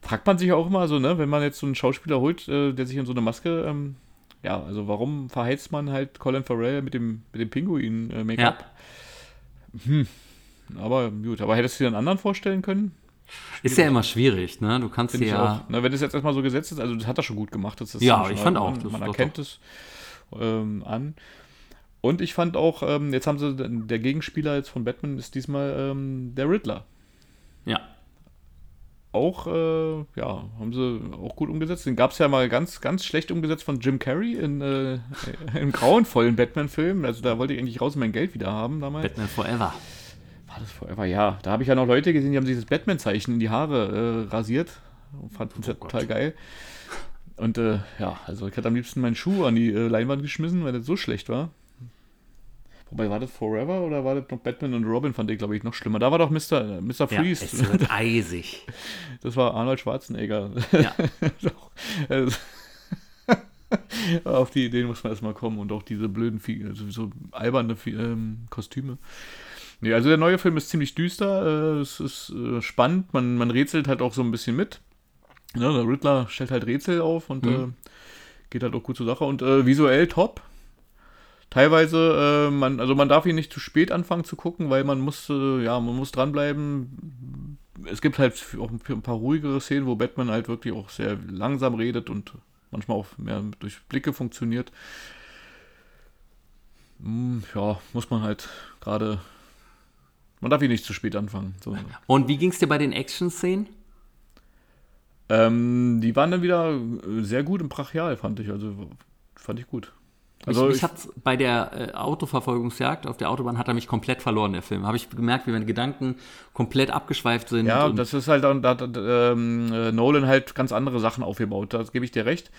[SPEAKER 2] fragt man sich auch immer so, ne, wenn man jetzt so einen Schauspieler holt, äh, der sich in so eine Maske, ähm, ja, also warum verheizt man halt Colin Farrell mit dem, mit dem Pinguin-Make-up?
[SPEAKER 1] Ja.
[SPEAKER 2] Aber gut, aber hättest du dir einen anderen vorstellen können?
[SPEAKER 1] Ist ja immer schwierig, ne? Du kannst
[SPEAKER 2] ich
[SPEAKER 1] ja.
[SPEAKER 2] auch. Na, wenn das jetzt erstmal so gesetzt ist, also das hat er schon gut gemacht. Das ist
[SPEAKER 1] Ja, ich fand auch,
[SPEAKER 2] Man, erkennt es ähm, an. Und ich fand auch, ähm, jetzt haben sie, der Gegenspieler jetzt von Batman ist diesmal ähm, der Riddler.
[SPEAKER 1] Ja.
[SPEAKER 2] auch, äh, ja, haben sie auch gut umgesetzt. Den gab es ja mal ganz, ganz schlecht umgesetzt von Jim Carrey in, äh, im grauenvollen Batman-Film. Also da wollte ich eigentlich raus mein Geld wieder haben damals.
[SPEAKER 1] Batman Forever.
[SPEAKER 2] War das Forever? Ja. Da habe ich ja noch Leute gesehen, die haben sich das Batman-Zeichen in die Haare äh, rasiert. Und fanden es ja
[SPEAKER 1] Gott.
[SPEAKER 2] total geil. Und äh, ja, also ich hätte am liebsten meinen Schuh an die äh, Leinwand geschmissen, weil das so schlecht war. Wobei, war das Forever oder war das noch Batman und Robin, fand ich, glaube ich, noch schlimmer. Da war doch Mr. äh, Mr.
[SPEAKER 1] Ja,
[SPEAKER 2] Freeze.
[SPEAKER 1] es wird eisig.
[SPEAKER 2] Das war Arnold Schwarzenegger.
[SPEAKER 1] Ja.
[SPEAKER 2] Doch, also, Auf die Ideen muss man erstmal kommen und auch diese blöden, also so alberne ähm, Kostüme. Nee, also der neue Film ist ziemlich düster, äh, es ist äh, spannend, man, man rätselt halt auch so ein bisschen mit. Ne, der Riddler stellt halt Rätsel auf und
[SPEAKER 1] Mhm.
[SPEAKER 2] äh, geht halt auch gut zur Sache und äh, visuell top. Teilweise, äh, man, also man darf ihn nicht zu spät anfangen zu gucken, weil man muss, äh, ja, man muss dranbleiben. Es gibt halt auch ein paar ruhigere Szenen, wo Batman halt wirklich auch sehr langsam redet und manchmal auch mehr durch Blicke funktioniert. Hm, ja, muss man halt gerade. Man darf ihn nicht zu spät anfangen. So.
[SPEAKER 1] Und wie ging es dir bei den Action-Szenen?
[SPEAKER 2] Ähm, die waren dann wieder äh, sehr gut und brachial, fand ich. Also fand ich gut. Also
[SPEAKER 1] ich, mich hat's bei der äh, Autoverfolgungsjagd auf der Autobahn hat er mich komplett verloren, der Film. Habe ich gemerkt, wie meine Gedanken komplett abgeschweift sind.
[SPEAKER 2] Ja,
[SPEAKER 1] und
[SPEAKER 2] das ist halt da hat ähm, äh, Nolan halt ganz andere Sachen aufgebaut, da gebe ich dir recht.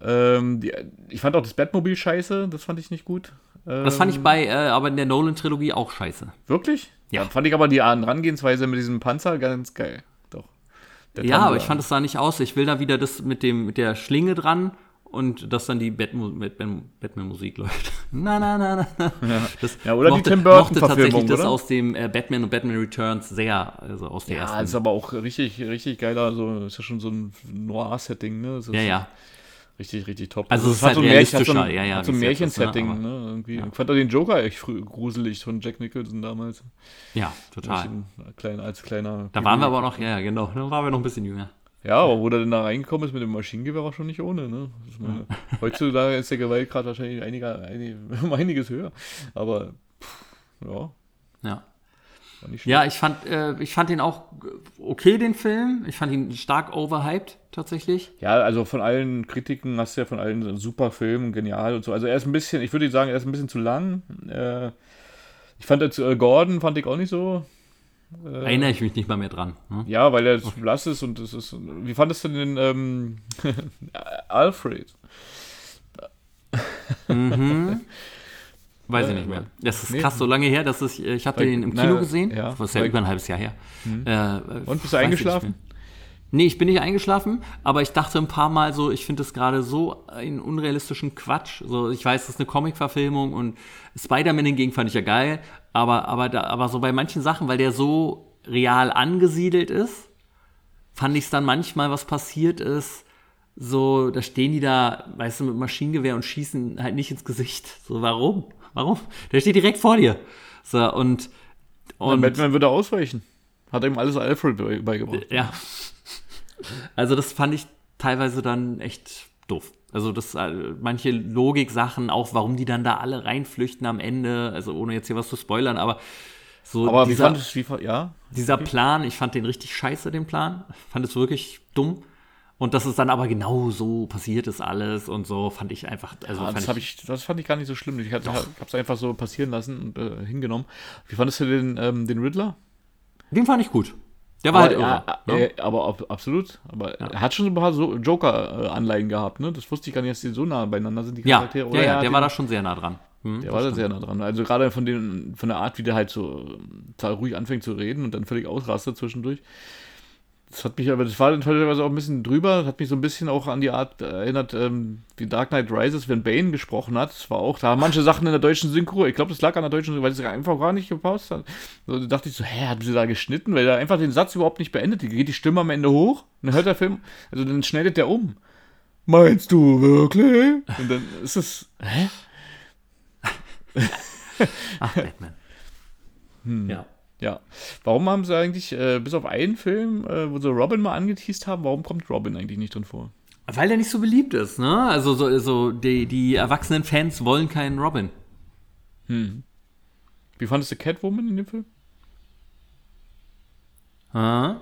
[SPEAKER 2] Ähm, die, ich fand auch das Batmobil scheiße, das fand ich nicht gut. Ähm,
[SPEAKER 1] das fand ich bei, äh, aber in der Nolan-Trilogie auch scheiße.
[SPEAKER 2] Wirklich?
[SPEAKER 1] Ja.
[SPEAKER 2] Dann fand ich aber die Herangehensweise mit diesem Panzer ganz geil. Doch. Der
[SPEAKER 1] Ja, aber ich fand es sah nicht aus. Ich will da wieder das mit dem mit der Schlinge dran und dass dann die Batman-Musik läuft. na, na, na, na. Das
[SPEAKER 2] Ja, oder die
[SPEAKER 1] mochte,
[SPEAKER 2] Tim Burton
[SPEAKER 1] mochte tatsächlich
[SPEAKER 2] Verfilmung,
[SPEAKER 1] das
[SPEAKER 2] oder?
[SPEAKER 1] aus dem äh, Batman und Batman Returns sehr, also aus der
[SPEAKER 2] Ja,
[SPEAKER 1] ersten.
[SPEAKER 2] ist aber auch richtig, richtig geiler, so, ist ja schon so ein Noir-Setting, ne?
[SPEAKER 1] Ja, ja.
[SPEAKER 2] Richtig, richtig top.
[SPEAKER 1] Also es ist
[SPEAKER 2] hat
[SPEAKER 1] halt
[SPEAKER 2] so Märchen-
[SPEAKER 1] realistischer, ja, ja,
[SPEAKER 2] hat so ein
[SPEAKER 1] ne,
[SPEAKER 2] Märchensetting,
[SPEAKER 1] aber-
[SPEAKER 2] ne? Irgendwie. Ich fand auch den Joker echt früh gruselig von Jack Nicholson damals.
[SPEAKER 1] Ja, total.
[SPEAKER 2] Klein, als kleiner.
[SPEAKER 1] Da waren wir aber noch, ja, ja, genau, da waren wir noch ein bisschen jünger.
[SPEAKER 2] Ja, aber wo der denn da reingekommen ist mit dem Maschinengewehr, war schon nicht ohne, ne? Meine, Heutzutage ist der Gewaltgrad wahrscheinlich einiger, einig, um einiges höher. Aber, pff, ja,
[SPEAKER 1] Ja. Ja, ich fand, äh, ich fand ihn auch okay, den Film. Ich fand ihn stark overhyped, tatsächlich.
[SPEAKER 2] Ja, also von allen Kritiken hast du ja von allen so super Film, genial und so. Also er ist ein bisschen, ich würde sagen, er ist ein bisschen zu lang. Äh, ich fand jetzt äh, Gordon, fand ich auch nicht so. Äh,
[SPEAKER 1] Erinnere ich mich nicht mal mehr dran. Ne?
[SPEAKER 2] Ja, weil er zu blass ist und es ist. Wie fandest du den ähm, Alfred?
[SPEAKER 1] Weiß ich
[SPEAKER 2] Äh,
[SPEAKER 1] nicht mehr. Das ist
[SPEAKER 2] nee.
[SPEAKER 1] krass so lange her, dass ich, ich habe den im
[SPEAKER 2] na,
[SPEAKER 1] Kino gesehen.
[SPEAKER 2] ja,
[SPEAKER 1] das ist ja über ein halbes Jahr her. Äh,
[SPEAKER 2] Und bist du eingeschlafen?
[SPEAKER 1] Nee, ich bin nicht eingeschlafen, aber ich dachte ein paar Mal so, ich finde das gerade so einen unrealistischen Quatsch. So, ich weiß, das ist eine Comic-Verfilmung und Spider-Man hingegen fand ich ja geil, aber, aber, da, aber so bei manchen Sachen, weil der so real angesiedelt ist, fand ich es dann manchmal, was passiert ist, so, da stehen die da, weißt du, mit Maschinengewehr und schießen halt nicht ins Gesicht. So, warum? Warum? Der steht direkt vor dir. So, und,
[SPEAKER 2] Und Batman würde ausweichen. Hat ihm alles Alfred bei- beigebracht.
[SPEAKER 1] ja. Also das fand ich teilweise dann echt doof. Also das äh, manche Logik-Sachen, auch warum die dann da alle reinflüchten am Ende, also ohne jetzt hier was zu spoilern, aber so
[SPEAKER 2] Aber wie
[SPEAKER 1] dieser,
[SPEAKER 2] fandest du, wie, ja?
[SPEAKER 1] dieser Plan, ich fand den richtig scheiße, den Plan. Ich fand es wirklich dumm. Und dass es dann aber genau so passiert ist alles und so, fand ich einfach, also
[SPEAKER 2] Ah,
[SPEAKER 1] fand
[SPEAKER 2] das, hab ich, das fand ich gar nicht so schlimm. Ich habe es einfach so passieren lassen und äh, hingenommen. Wie fandest du den, ähm, den Riddler?
[SPEAKER 1] den fand ich gut. Der war halt irre.
[SPEAKER 2] ja,
[SPEAKER 1] ne?
[SPEAKER 2] äh, aber ab, absolut. Aber er hat schon ein paar so Joker-Anleihen gehabt, ne? Das wusste ich gar nicht, dass die so nah beieinander sind, die
[SPEAKER 1] ja,
[SPEAKER 2] Charaktere.
[SPEAKER 1] ja,
[SPEAKER 2] Oder
[SPEAKER 1] ja,
[SPEAKER 2] hat
[SPEAKER 1] der
[SPEAKER 2] den-
[SPEAKER 1] war da schon sehr nah dran. Hm,
[SPEAKER 2] Der war da sehr nah dran. Also gerade von, den, von der Art, wie der halt so total ruhig anfängt zu reden und dann völlig ausrastet zwischendurch. Das hat mich aber, das war dann teilweise auch ein bisschen drüber, das hat mich so ein bisschen auch an die Art erinnert, ähm, wie Dark Knight Rises, wenn Bane gesprochen hat. Das war auch, da haben manche Sachen in der deutschen Synchro, ich glaube, das lag an der deutschen Synchro, weil es einfach gar nicht gepasst hat. So, da dachte ich so, hä, haben sie da geschnitten? Weil er einfach den Satz überhaupt nicht beendet. Die geht die Stimme am Ende hoch, dann hört der Film, also dann schneidet der um. Meinst du wirklich? Und dann ist es, hä?
[SPEAKER 1] Ach, Batman.
[SPEAKER 2] Hm.
[SPEAKER 1] Ja.
[SPEAKER 2] Ja. Warum haben sie eigentlich, äh, bis auf einen Film, äh, wo sie Robin mal angeteased haben, warum kommt Robin eigentlich nicht drin vor?
[SPEAKER 1] Weil der nicht so beliebt ist, ne? Also so, so die, die erwachsenen Fans wollen keinen Robin.
[SPEAKER 2] Wie fandest du Catwoman in dem Film?
[SPEAKER 1] Ha?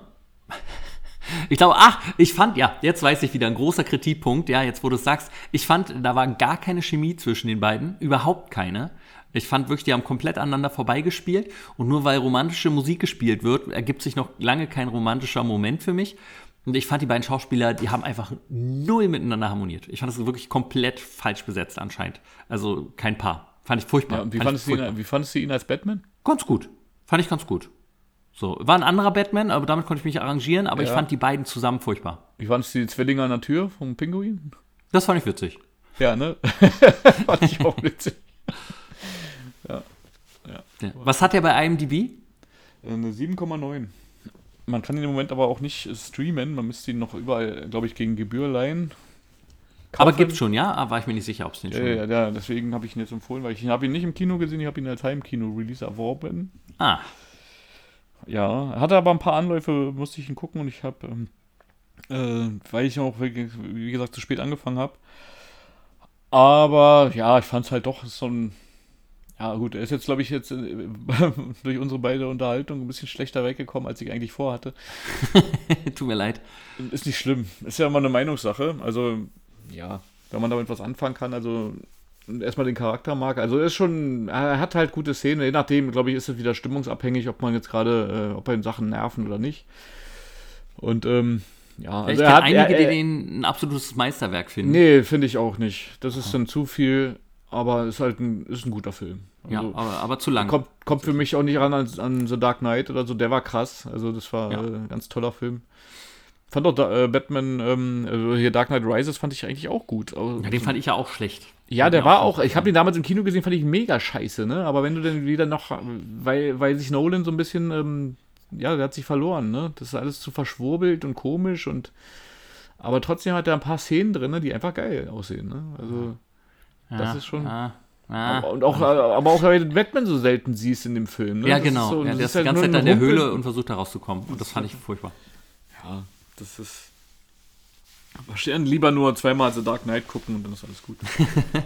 [SPEAKER 1] Ich glaube, ach, ich fand, ja, jetzt weiß ich wieder, ein großer Kritikpunkt, ja, jetzt wo du es sagst, ich fand, da war gar keine Chemie zwischen den beiden, überhaupt keine. Ich fand wirklich, die haben komplett aneinander vorbeigespielt und nur weil romantische Musik gespielt wird, ergibt sich noch lange kein romantischer Moment für mich. Und ich fand die beiden Schauspieler, die haben einfach null miteinander harmoniert. Ich fand das wirklich komplett falsch besetzt anscheinend. Also kein Paar. Fand ich furchtbar.
[SPEAKER 2] Ja, und wie,
[SPEAKER 1] Fand
[SPEAKER 2] fandest
[SPEAKER 1] ich
[SPEAKER 2] du ihn, wie fandest du ihn als Batman?
[SPEAKER 1] Ganz gut. Fand ich ganz gut. So, war ein anderer Batman, aber damit konnte ich mich arrangieren, aber ich
[SPEAKER 2] Ja.
[SPEAKER 1] fand die beiden zusammen furchtbar.
[SPEAKER 2] Wie fandest du die Zwillinge an der Tür vom Pinguin?
[SPEAKER 1] Das fand ich witzig.
[SPEAKER 2] Ja, ne? Fand ich auch witzig.
[SPEAKER 1] Ja. Was hat er bei IMDb?
[SPEAKER 2] Eine 7,9. Man kann ihn im Moment aber auch nicht streamen. Man müsste ihn noch überall, glaube ich, gegen Gebühr leihen.
[SPEAKER 1] Aber
[SPEAKER 2] Kaufen.
[SPEAKER 1] gibt's schon, ja? Aber war ich mir nicht sicher, ob es den
[SPEAKER 2] Ja,
[SPEAKER 1] schon
[SPEAKER 2] ja, ja, deswegen habe ich ihn jetzt empfohlen, weil ich habe ihn nicht im Kino gesehen, ich habe ihn als Heimkino-Release erworben.
[SPEAKER 1] Ah,
[SPEAKER 2] Ja, er hatte aber ein paar Anläufe, musste ich ihn gucken und ich habe, ähm, äh, weil ich auch, wie wie gesagt, zu spät angefangen habe. Aber ja, ich fand es halt doch so ein. Ja, gut, er ist jetzt, glaube ich, jetzt äh, durch unsere beide Unterhaltung ein bisschen schlechter weggekommen, als ich eigentlich vorhatte.
[SPEAKER 1] tut mir leid.
[SPEAKER 2] Ist nicht schlimm. Ist ja immer eine Meinungssache. Also, ja, wenn man damit was anfangen kann, also erstmal den Charakter mag. Also er ist schon, er hat halt gute Szenen. Je nachdem, glaube ich, ist es wieder stimmungsabhängig, ob man jetzt gerade, äh, ob er Sachen nerven oder nicht. Und ähm, ja,
[SPEAKER 1] ich
[SPEAKER 2] also
[SPEAKER 1] kenne
[SPEAKER 2] er hat,
[SPEAKER 1] einige,
[SPEAKER 2] er,
[SPEAKER 1] die
[SPEAKER 2] er,
[SPEAKER 1] den ein absolutes Meisterwerk finden.
[SPEAKER 2] Nee, finde ich auch nicht. Das ist dann zu viel, aber ist halt ein, ist ein guter Film.
[SPEAKER 1] ja,
[SPEAKER 2] Also,
[SPEAKER 1] aber, aber zu lang.
[SPEAKER 2] kommt, kommt für mich auch nicht ran an, an The Dark Knight oder so. Der war krass. Also das war
[SPEAKER 1] Ja.
[SPEAKER 2] äh, ein ganz toller Film. Fand auch da, äh, Batman, ähm, also hier Dark Knight Rises fand ich eigentlich auch gut. Also,
[SPEAKER 1] Ja, den fand ich ja auch schlecht.
[SPEAKER 2] ja, der war auch, ich habe den damals im Kino gesehen, fand ich mega scheiße, ne? Aber wenn du dann wieder noch, weil, weil sich Nolan so ein bisschen, ähm, ja, der hat sich verloren, ne? Das ist alles zu verschwurbelt und komisch und aber trotzdem hat er ein paar Szenen drin, ne, die einfach geil aussehen, ne? Also, das
[SPEAKER 1] Ja,
[SPEAKER 2] ist schon.
[SPEAKER 1] Ja, ja.
[SPEAKER 2] aber, und auch, äh, aber auch, weil du Batman so selten siehst in dem Film, ne?
[SPEAKER 1] ja
[SPEAKER 2] Das
[SPEAKER 1] genau.
[SPEAKER 2] so- das
[SPEAKER 1] der
[SPEAKER 2] ist
[SPEAKER 1] ist die
[SPEAKER 2] halt
[SPEAKER 1] ganze
[SPEAKER 2] nur
[SPEAKER 1] Zeit in der Höhle und versucht da rauszukommen. Und das fand ich furchtbar.
[SPEAKER 2] Ja, das ist. Verstehen lieber nur zweimal The Dark Knight gucken und dann ist alles gut.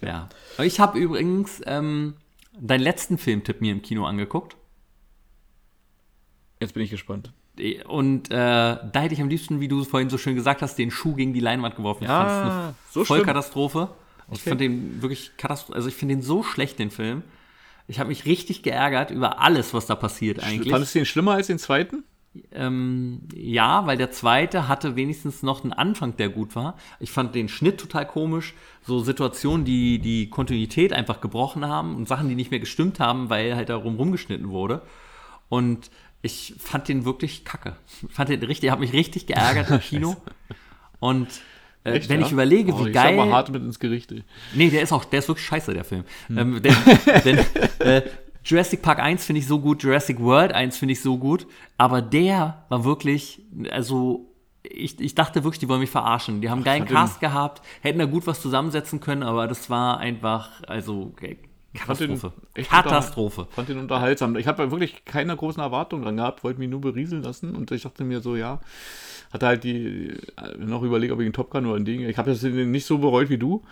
[SPEAKER 1] Ja. Ich habe übrigens ähm, deinen letzten Filmtipp mir im Kino angeguckt.
[SPEAKER 2] Jetzt bin ich gespannt.
[SPEAKER 1] Und äh, da hätte ich am liebsten, wie du vorhin so schön gesagt hast, den Schuh gegen die Leinwand geworfen. Ich
[SPEAKER 2] Ja,
[SPEAKER 1] fand's eine
[SPEAKER 2] so.
[SPEAKER 1] Vollkatastrophe. Ich
[SPEAKER 2] Okay.
[SPEAKER 1] fand den wirklich katastrophisch. Also ich finde den so schlecht, den Film. Ich habe mich richtig geärgert über alles, was da passiert eigentlich.
[SPEAKER 2] Fandest du den schlimmer als den zweiten?
[SPEAKER 1] Ähm, ja, weil der zweite hatte wenigstens noch einen Anfang, der gut war. Ich fand den Schnitt total komisch. So Situationen, die die Kontinuität einfach gebrochen haben und Sachen, die nicht mehr gestimmt haben, weil halt darum rumgeschnitten wurde. Und ich fand den wirklich kacke. Ich fand den richtig, habe mich richtig geärgert im Kino. Und äh,
[SPEAKER 2] Echt,
[SPEAKER 1] wenn
[SPEAKER 2] ja?
[SPEAKER 1] ich überlege,
[SPEAKER 2] Oh,
[SPEAKER 1] wie
[SPEAKER 2] ich
[SPEAKER 1] geil.
[SPEAKER 2] Mal hart mit ins Gericht. ey.
[SPEAKER 1] Nee, der ist auch, der ist wirklich scheiße, der Film.
[SPEAKER 2] Hm.
[SPEAKER 1] Ähm, denn, denn, äh, Jurassic Park 1 finde ich so gut, Jurassic World 1 finde ich so gut, aber der war wirklich, also ich, ich dachte wirklich, die wollen mich verarschen. Die haben einen geilen Cast gehabt, hätten da gut was zusammensetzen können, aber das war einfach, also
[SPEAKER 2] fand den
[SPEAKER 1] Katastrophe. Katastrophe.
[SPEAKER 2] Fand den unterhaltsam. Ich habe wirklich keine großen Erwartungen dran gehabt, wollte mich nur berieseln lassen und ich dachte mir so, ja, hatte halt die äh, noch überlegt, ob ich einen Top Gun oder ein Ding. Ich habe das nicht so bereut wie du.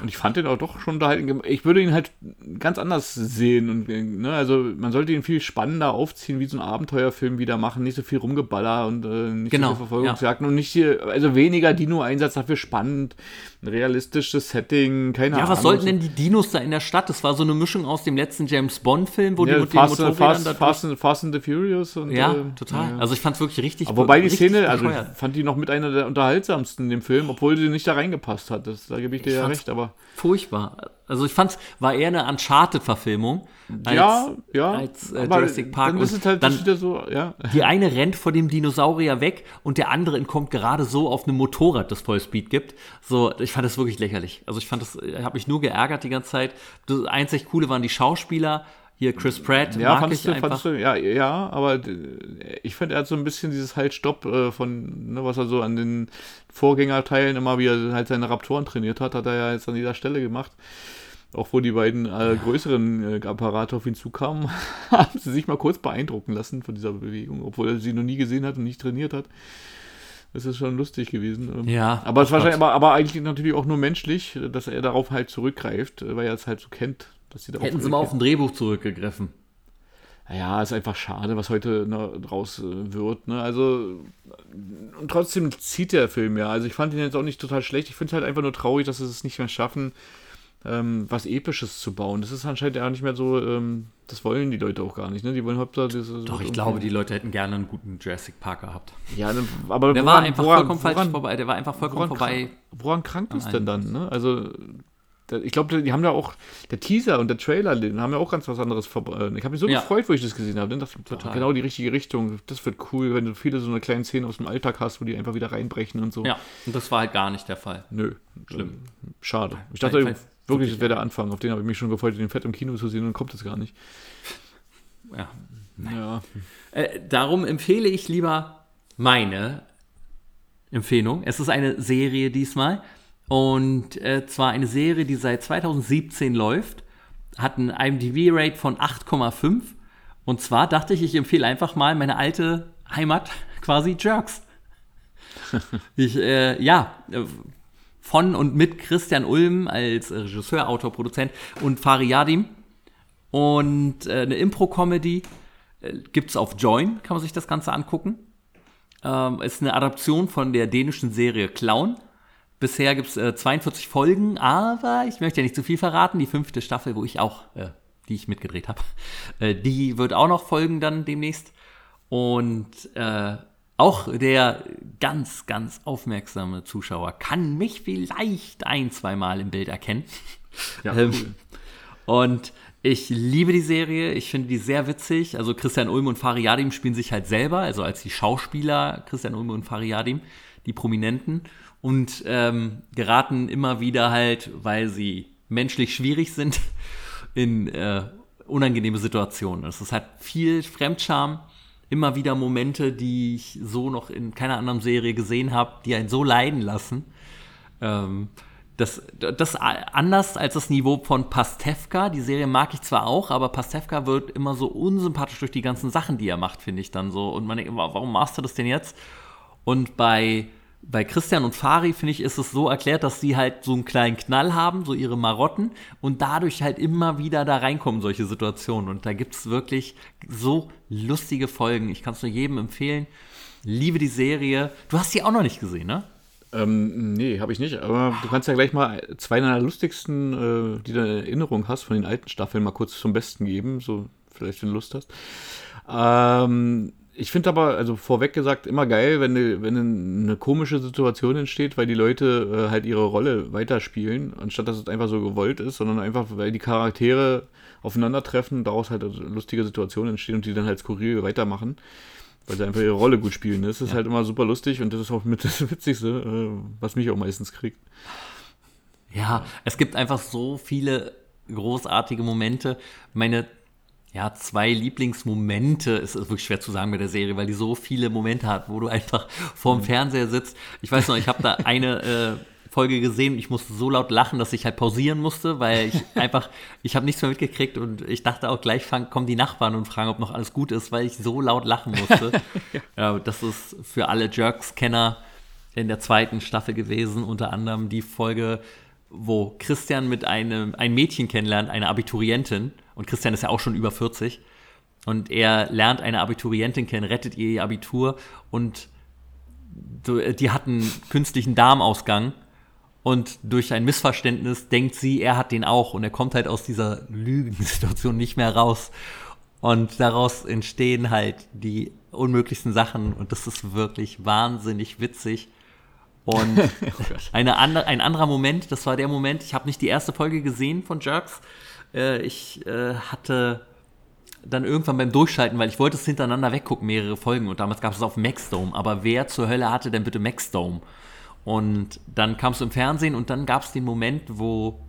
[SPEAKER 2] Und ich fand den auch doch schon unterhalten. Ich würde ihn halt ganz anders sehen. Und, äh, ne, also man sollte ihn viel spannender aufziehen, wie so ein Abenteuerfilm wieder machen. Nicht so viel Rumgeballer und äh, nicht
[SPEAKER 1] Genau,
[SPEAKER 2] so viel Verfolgungsjagden und nicht hier, also weniger Dino-Einsatz, dafür spannend, ein realistisches Setting, keine
[SPEAKER 1] Ja,
[SPEAKER 2] Ahnung.
[SPEAKER 1] was sollten denn die Dinos da in der Stadt? Das war so eine Mischung aus dem letzten James Bond-Film, wo die
[SPEAKER 2] Ja,
[SPEAKER 1] mit den
[SPEAKER 2] Fast,
[SPEAKER 1] Motorrädern
[SPEAKER 2] Fast,
[SPEAKER 1] da
[SPEAKER 2] Fast, and- Fast and the Furious. Und,
[SPEAKER 1] Ja,
[SPEAKER 2] ähm,
[SPEAKER 1] total.
[SPEAKER 2] ja.
[SPEAKER 1] Also ich fand es wirklich richtig
[SPEAKER 2] Aber wobei die Szene, also ich fand die noch mit einer der unterhaltsamsten in dem Film, obwohl sie nicht da reingepasst hat. Das, da gebe ich dir
[SPEAKER 1] Ich
[SPEAKER 2] ja recht, aber.
[SPEAKER 1] furchtbar. Also ich fand's war eher eine Uncharted-Verfilmung. Als-
[SPEAKER 2] ja, ja.
[SPEAKER 1] als, äh, Jurassic Park.
[SPEAKER 2] Dann ist es halt
[SPEAKER 1] dann-
[SPEAKER 2] wieder so, ja.
[SPEAKER 1] Die eine rennt vor dem Dinosaurier weg und der andere entkommt gerade so auf einem Motorrad, das Vollspeed gibt. So, ich fand das wirklich lächerlich. Also ich fand das, ich habe mich nur geärgert die ganze Zeit. Das einzig Coole waren die Schauspieler. Hier Chris Pratt
[SPEAKER 2] Ja,
[SPEAKER 1] mag ich
[SPEAKER 2] du,
[SPEAKER 1] einfach.
[SPEAKER 2] du, ja, ja, aber äh, ich finde, er hat so ein bisschen dieses Halt-Stopp äh, von, ne, was er so an den Vorgängerteilen immer, wie er halt seine Raptoren trainiert hat, hat er ja jetzt an jeder Stelle gemacht. Auch wo die beiden äh, größeren äh, Apparate auf ihn zukamen, haben sie sich mal kurz beeindrucken lassen von dieser Bewegung, obwohl er sie noch nie gesehen hat und nicht trainiert hat. Das ist schon lustig gewesen. Ähm,
[SPEAKER 1] Ja,
[SPEAKER 2] Aber es war wahrscheinlich, aber, aber eigentlich natürlich auch nur menschlich, dass er darauf halt zurückgreift, weil er es halt so kennt, dass sie darauf
[SPEAKER 1] Hätten sie mal auf ein Drehbuch zurückgegriffen.
[SPEAKER 2] naja, ist einfach schade, was heute ne, draus äh, wird. Ne? Also, und trotzdem zieht der Film ja. Also, ich fand ihn jetzt auch nicht total schlecht. Ich finde es halt einfach nur traurig, dass sie es nicht mehr schaffen, ähm, was Episches zu bauen. Das ist anscheinend ja nicht mehr so, ähm, das wollen die Leute auch gar nicht. Ne? Die wollen hauptsächlich.
[SPEAKER 1] Doch, ich glaube, die Leute hätten gerne einen guten Jurassic Park gehabt.
[SPEAKER 2] Ja, ne, aber
[SPEAKER 1] der
[SPEAKER 2] woran,
[SPEAKER 1] war einfach
[SPEAKER 2] woran,
[SPEAKER 1] vollkommen
[SPEAKER 2] woran,
[SPEAKER 1] falsch vorbei. Der war einfach vollkommen
[SPEAKER 2] woran,
[SPEAKER 1] vorbei.
[SPEAKER 2] Woran krankt es
[SPEAKER 1] an
[SPEAKER 2] denn dann? Ne? Also, ich glaube, die haben da auch, der Teaser und der Trailer, die haben ja auch ganz was anderes verbreitet. Ich habe mich so
[SPEAKER 1] Ja.
[SPEAKER 2] gefreut, wo ich das gesehen habe. Dann dachte ich, boah, genau die richtige Richtung. Das wird cool, wenn du viele so eine kleine Szenen aus dem Alltag hast, wo die einfach wieder reinbrechen und so.
[SPEAKER 1] Ja, und das war halt gar nicht der Fall.
[SPEAKER 2] Nö.
[SPEAKER 1] Schlimm.
[SPEAKER 2] Äh, Schade. Ich dachte
[SPEAKER 1] weil-
[SPEAKER 2] wirklich, das wäre der Anfang. Auf den habe ich mich schon gefreut, den Fett im Kino zu sehen und kommt es gar nicht.
[SPEAKER 1] Ja.
[SPEAKER 2] Ja.
[SPEAKER 1] Äh, darum empfehle ich lieber meine Empfehlung. Es ist eine Serie diesmal. Und äh, zwar eine Serie, die seit 2017 läuft. Hat ein IMDb-Rate von 8,5. Und zwar dachte ich, ich empfehle einfach mal meine alte Heimat, quasi Jerks. Ich, äh, ja, äh, von und mit Christian Ulm als äh, Regisseur, Autor, Produzent und Fari Yadim. Und äh, eine Impro-Comedy gibt es auf Join, kann man sich das Ganze angucken. Ähm, ist eine Adaption von der dänischen Serie Clown. Bisher gibt es äh, 42 Folgen, aber ich möchte ja nicht zu viel verraten. Die fünfte Staffel, wo ich auch, äh, die ich mitgedreht habe, äh, die wird auch noch folgen dann demnächst. Und äh, auch der ganz, ganz aufmerksame Zuschauer kann mich vielleicht ein, zweimal im Bild erkennen.
[SPEAKER 2] Ja,
[SPEAKER 1] Ähm,
[SPEAKER 2] cool.
[SPEAKER 1] Und ich liebe die Serie, ich finde die sehr witzig. Also Christian Ulm und Fariadim spielen sich halt selber, also als die Schauspieler Christian Ulm und Fariadim, die Prominenten, und ähm, geraten immer wieder halt, weil sie menschlich schwierig sind, in äh, unangenehme Situationen. Es ist halt viel Fremdscham, immer wieder Momente, die ich so noch in keiner anderen Serie gesehen habe, die einen so leiden lassen. Ähm, das, das anders als das Niveau von Pastewka. Die Serie mag ich zwar auch, aber Pastewka wird immer so unsympathisch durch die ganzen Sachen, die er macht, finde ich dann so. Und man denkt, warum machst du das denn jetzt? Und bei, bei Christian und Fari, finde ich, ist es so erklärt, dass sie halt so einen kleinen Knall haben, so ihre Marotten, und dadurch halt immer wieder da reinkommen, solche Situationen. Und da gibt es wirklich so lustige Folgen. Ich kann es nur jedem empfehlen. Liebe die Serie. Du hast die auch noch nicht gesehen, ne?
[SPEAKER 2] Ähm, nee, habe ich nicht. Aber du kannst ja gleich mal zwei deiner lustigsten, äh, die du in Erinnerung hast, von den alten Staffeln mal kurz zum Besten geben. So, vielleicht, wenn du Lust hast. Ähm, ich finde aber, also vorweg gesagt, immer geil, wenn, ne- wenn eine komische Situation entsteht, weil die Leute äh, halt ihre Rolle weiterspielen, anstatt dass es einfach so gewollt ist, sondern einfach, weil die Charaktere aufeinandertreffen, daraus halt also lustige Situationen entstehen und die dann halt skurril weitermachen, weil sie einfach ihre Rolle gut spielen. Das ist
[SPEAKER 1] Ja.
[SPEAKER 2] halt immer super lustig und das ist auch mit das Witzigste, äh, was mich auch meistens kriegt.
[SPEAKER 1] Ja, es gibt einfach so viele großartige Momente. Meine ja, zwei Lieblingsmomente, es ist wirklich schwer zu sagen mit der Serie, weil die so viele Momente hat, wo du einfach vorm Fernseher sitzt. Ich weiß noch, ich habe da eine äh, Folge gesehen und ich musste so laut lachen, dass ich halt pausieren musste, weil ich einfach, ich habe nichts mehr mitgekriegt und ich dachte auch gleich fang, kommen die Nachbarn und fragen, ob noch alles gut ist, weil ich so laut lachen musste. ja. das ist für alle Jerks-Kenner in der zweiten Staffel gewesen, unter anderem die Folge, wo Christian mit einem ein Mädchen kennenlernt, eine Abiturientin. Und Christian ist ja auch schon über 40. Und er lernt eine Abiturientin kennen, rettet ihr ihr Abitur und äh, die hat einen künstlichen Darmausgang. Und durch ein Missverständnis denkt sie, er hat den auch. Und er kommt halt aus dieser Lügensituation nicht mehr raus. Und daraus entstehen halt die unmöglichsten Sachen. Und das ist wirklich wahnsinnig witzig. Und eine andere, ein anderer Moment, das war der Moment, ich habe nicht die erste Folge gesehen von Jerks. Äh, ich äh, hatte dann irgendwann beim Durchschalten, weil ich wollte es hintereinander weggucken, mehrere Folgen. Und damals gab es auf Maxdome. Aber wer zur Hölle hatte denn bitte Maxdome? Und dann kam es im Fernsehen und dann gab es den Moment, wo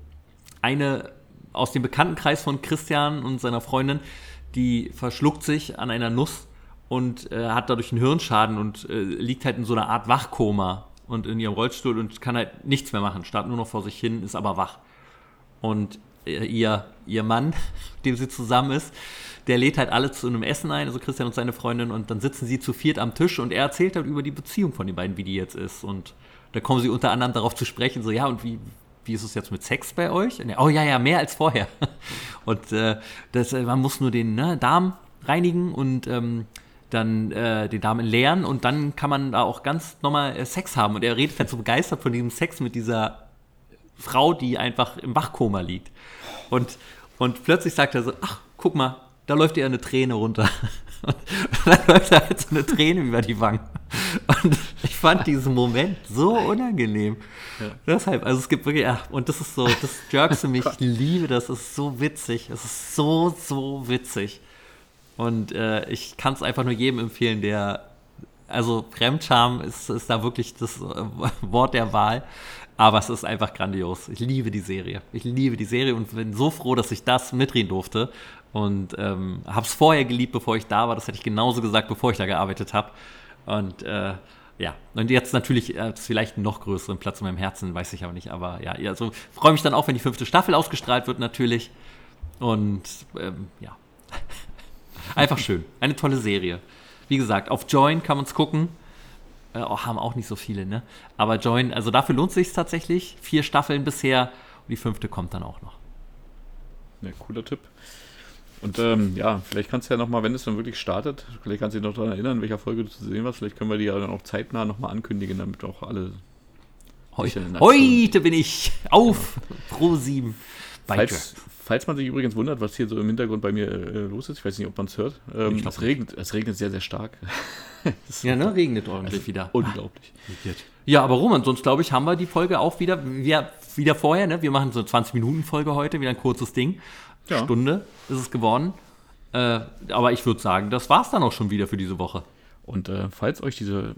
[SPEAKER 1] eine aus dem Bekanntenkreis von Christian und seiner Freundin, die verschluckt sich an einer Nuss und äh, hat dadurch einen Hirnschaden und äh, liegt halt in so einer Art Wachkoma und in ihrem Rollstuhl und kann halt nichts mehr machen, starrt nur noch vor sich hin, ist aber wach. Und ihr, ihr Mann, mit dem sie zusammen ist, der lädt halt alle zu einem Essen ein, also Christian und seine Freundin, und dann sitzen sie zu viert am Tisch und er erzählt halt über die Beziehung von den beiden, wie die jetzt ist. Und da kommen sie unter anderem darauf zu sprechen, so, ja, und wie, wie ist es jetzt mit Sex bei euch? Und oh ja, ja, mehr als vorher. Und äh, das, äh, man muss nur den ne, Darm reinigen und ähm, dann äh, die Damen leeren und dann kann man da auch ganz normal äh, Sex haben. Und er redet halt so begeistert von diesem Sex mit dieser Frau, die einfach im Wachkoma liegt. Und, und plötzlich sagt er so, ach, guck mal, da läuft ihr eine Träne runter. Und dann läuft da halt so eine Träne über die Wangen. Und ich fand diesen Moment so unangenehm. Ja. Deshalb, also es gibt wirklich, ja, und das ist so, das jerkst du mich, ich liebe das, es ist so witzig. Es ist so, so witzig. Und äh, ich kann es einfach nur jedem empfehlen, der, also Fremdscham ist, ist da wirklich das äh, Wort der Wahl. Aber es ist einfach grandios. Ich liebe die Serie. Ich liebe die Serie und bin so froh, dass ich das mitreden durfte. Und ähm, habe es vorher geliebt, bevor ich da war. Das hätte ich genauso gesagt, bevor ich da gearbeitet habe. Und äh, ja, und jetzt natürlich äh, vielleicht einen noch größeren Platz in meinem Herzen, weiß ich aber nicht. Aber ja, also freue mich dann auch, wenn die fünfte Staffel ausgestrahlt wird, natürlich. Und ähm, ja, einfach schön. Eine tolle Serie. Wie gesagt, auf Join kann man es gucken. Äh, haben auch nicht so viele, ne? Aber Join, also dafür lohnt es sich tatsächlich. Vier Staffeln bisher und die fünfte kommt dann auch noch.
[SPEAKER 2] Ja, cooler Tipp. Und ähm, ja, vielleicht kannst du ja nochmal, wenn es dann wirklich startet, vielleicht kannst du dich noch daran erinnern, welcher Folge du zu sehen warst. Vielleicht können wir die ja dann auch zeitnah nochmal ankündigen, damit auch alle.
[SPEAKER 1] Heute, heute bin ich auf Pro 7.
[SPEAKER 2] Falls, falls man sich übrigens wundert, was hier so im Hintergrund bei mir äh, los ist, ich weiß nicht, ob man es hört. Ähm, es, regnet, es regnet sehr, sehr stark.
[SPEAKER 1] ja, ne? Regnet ordentlich wieder.
[SPEAKER 2] Unglaublich.
[SPEAKER 1] Ja, aber Roman, sonst glaube ich, haben wir die Folge auch wieder, wir, wieder vorher, ne? Wir machen so 20 Minuten Folge heute, wieder ein kurzes Ding. Ja. Stunde ist es geworden. Äh, aber ich würde sagen, das war es dann auch schon wieder für diese Woche.
[SPEAKER 2] Und äh, falls euch diese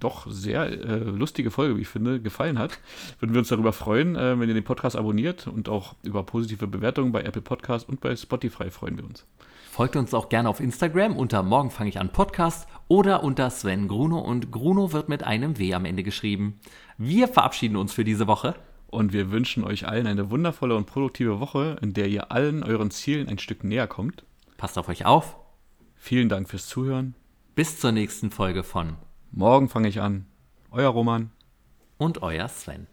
[SPEAKER 2] doch sehr äh, lustige Folge, wie ich finde, gefallen hat, würden wir uns darüber freuen, äh, wenn ihr den Podcast abonniert und auch über positive Bewertungen bei Apple Podcast und bei Spotify freuen wir uns.
[SPEAKER 1] Folgt uns auch gerne auf Instagram unter Morgen fange ich an Podcast oder unter Sven Gruno und Gruno wird mit einem W am Ende geschrieben. Wir verabschieden uns für diese Woche.
[SPEAKER 2] Und wir wünschen euch allen eine wundervolle und produktive Woche, in der ihr allen euren Zielen ein Stück näher kommt.
[SPEAKER 1] Passt auf euch auf.
[SPEAKER 2] Vielen Dank fürs Zuhören.
[SPEAKER 1] Bis zur nächsten Folge von
[SPEAKER 2] Morgen fange ich an. Euer Roman.
[SPEAKER 1] Und euer Sven.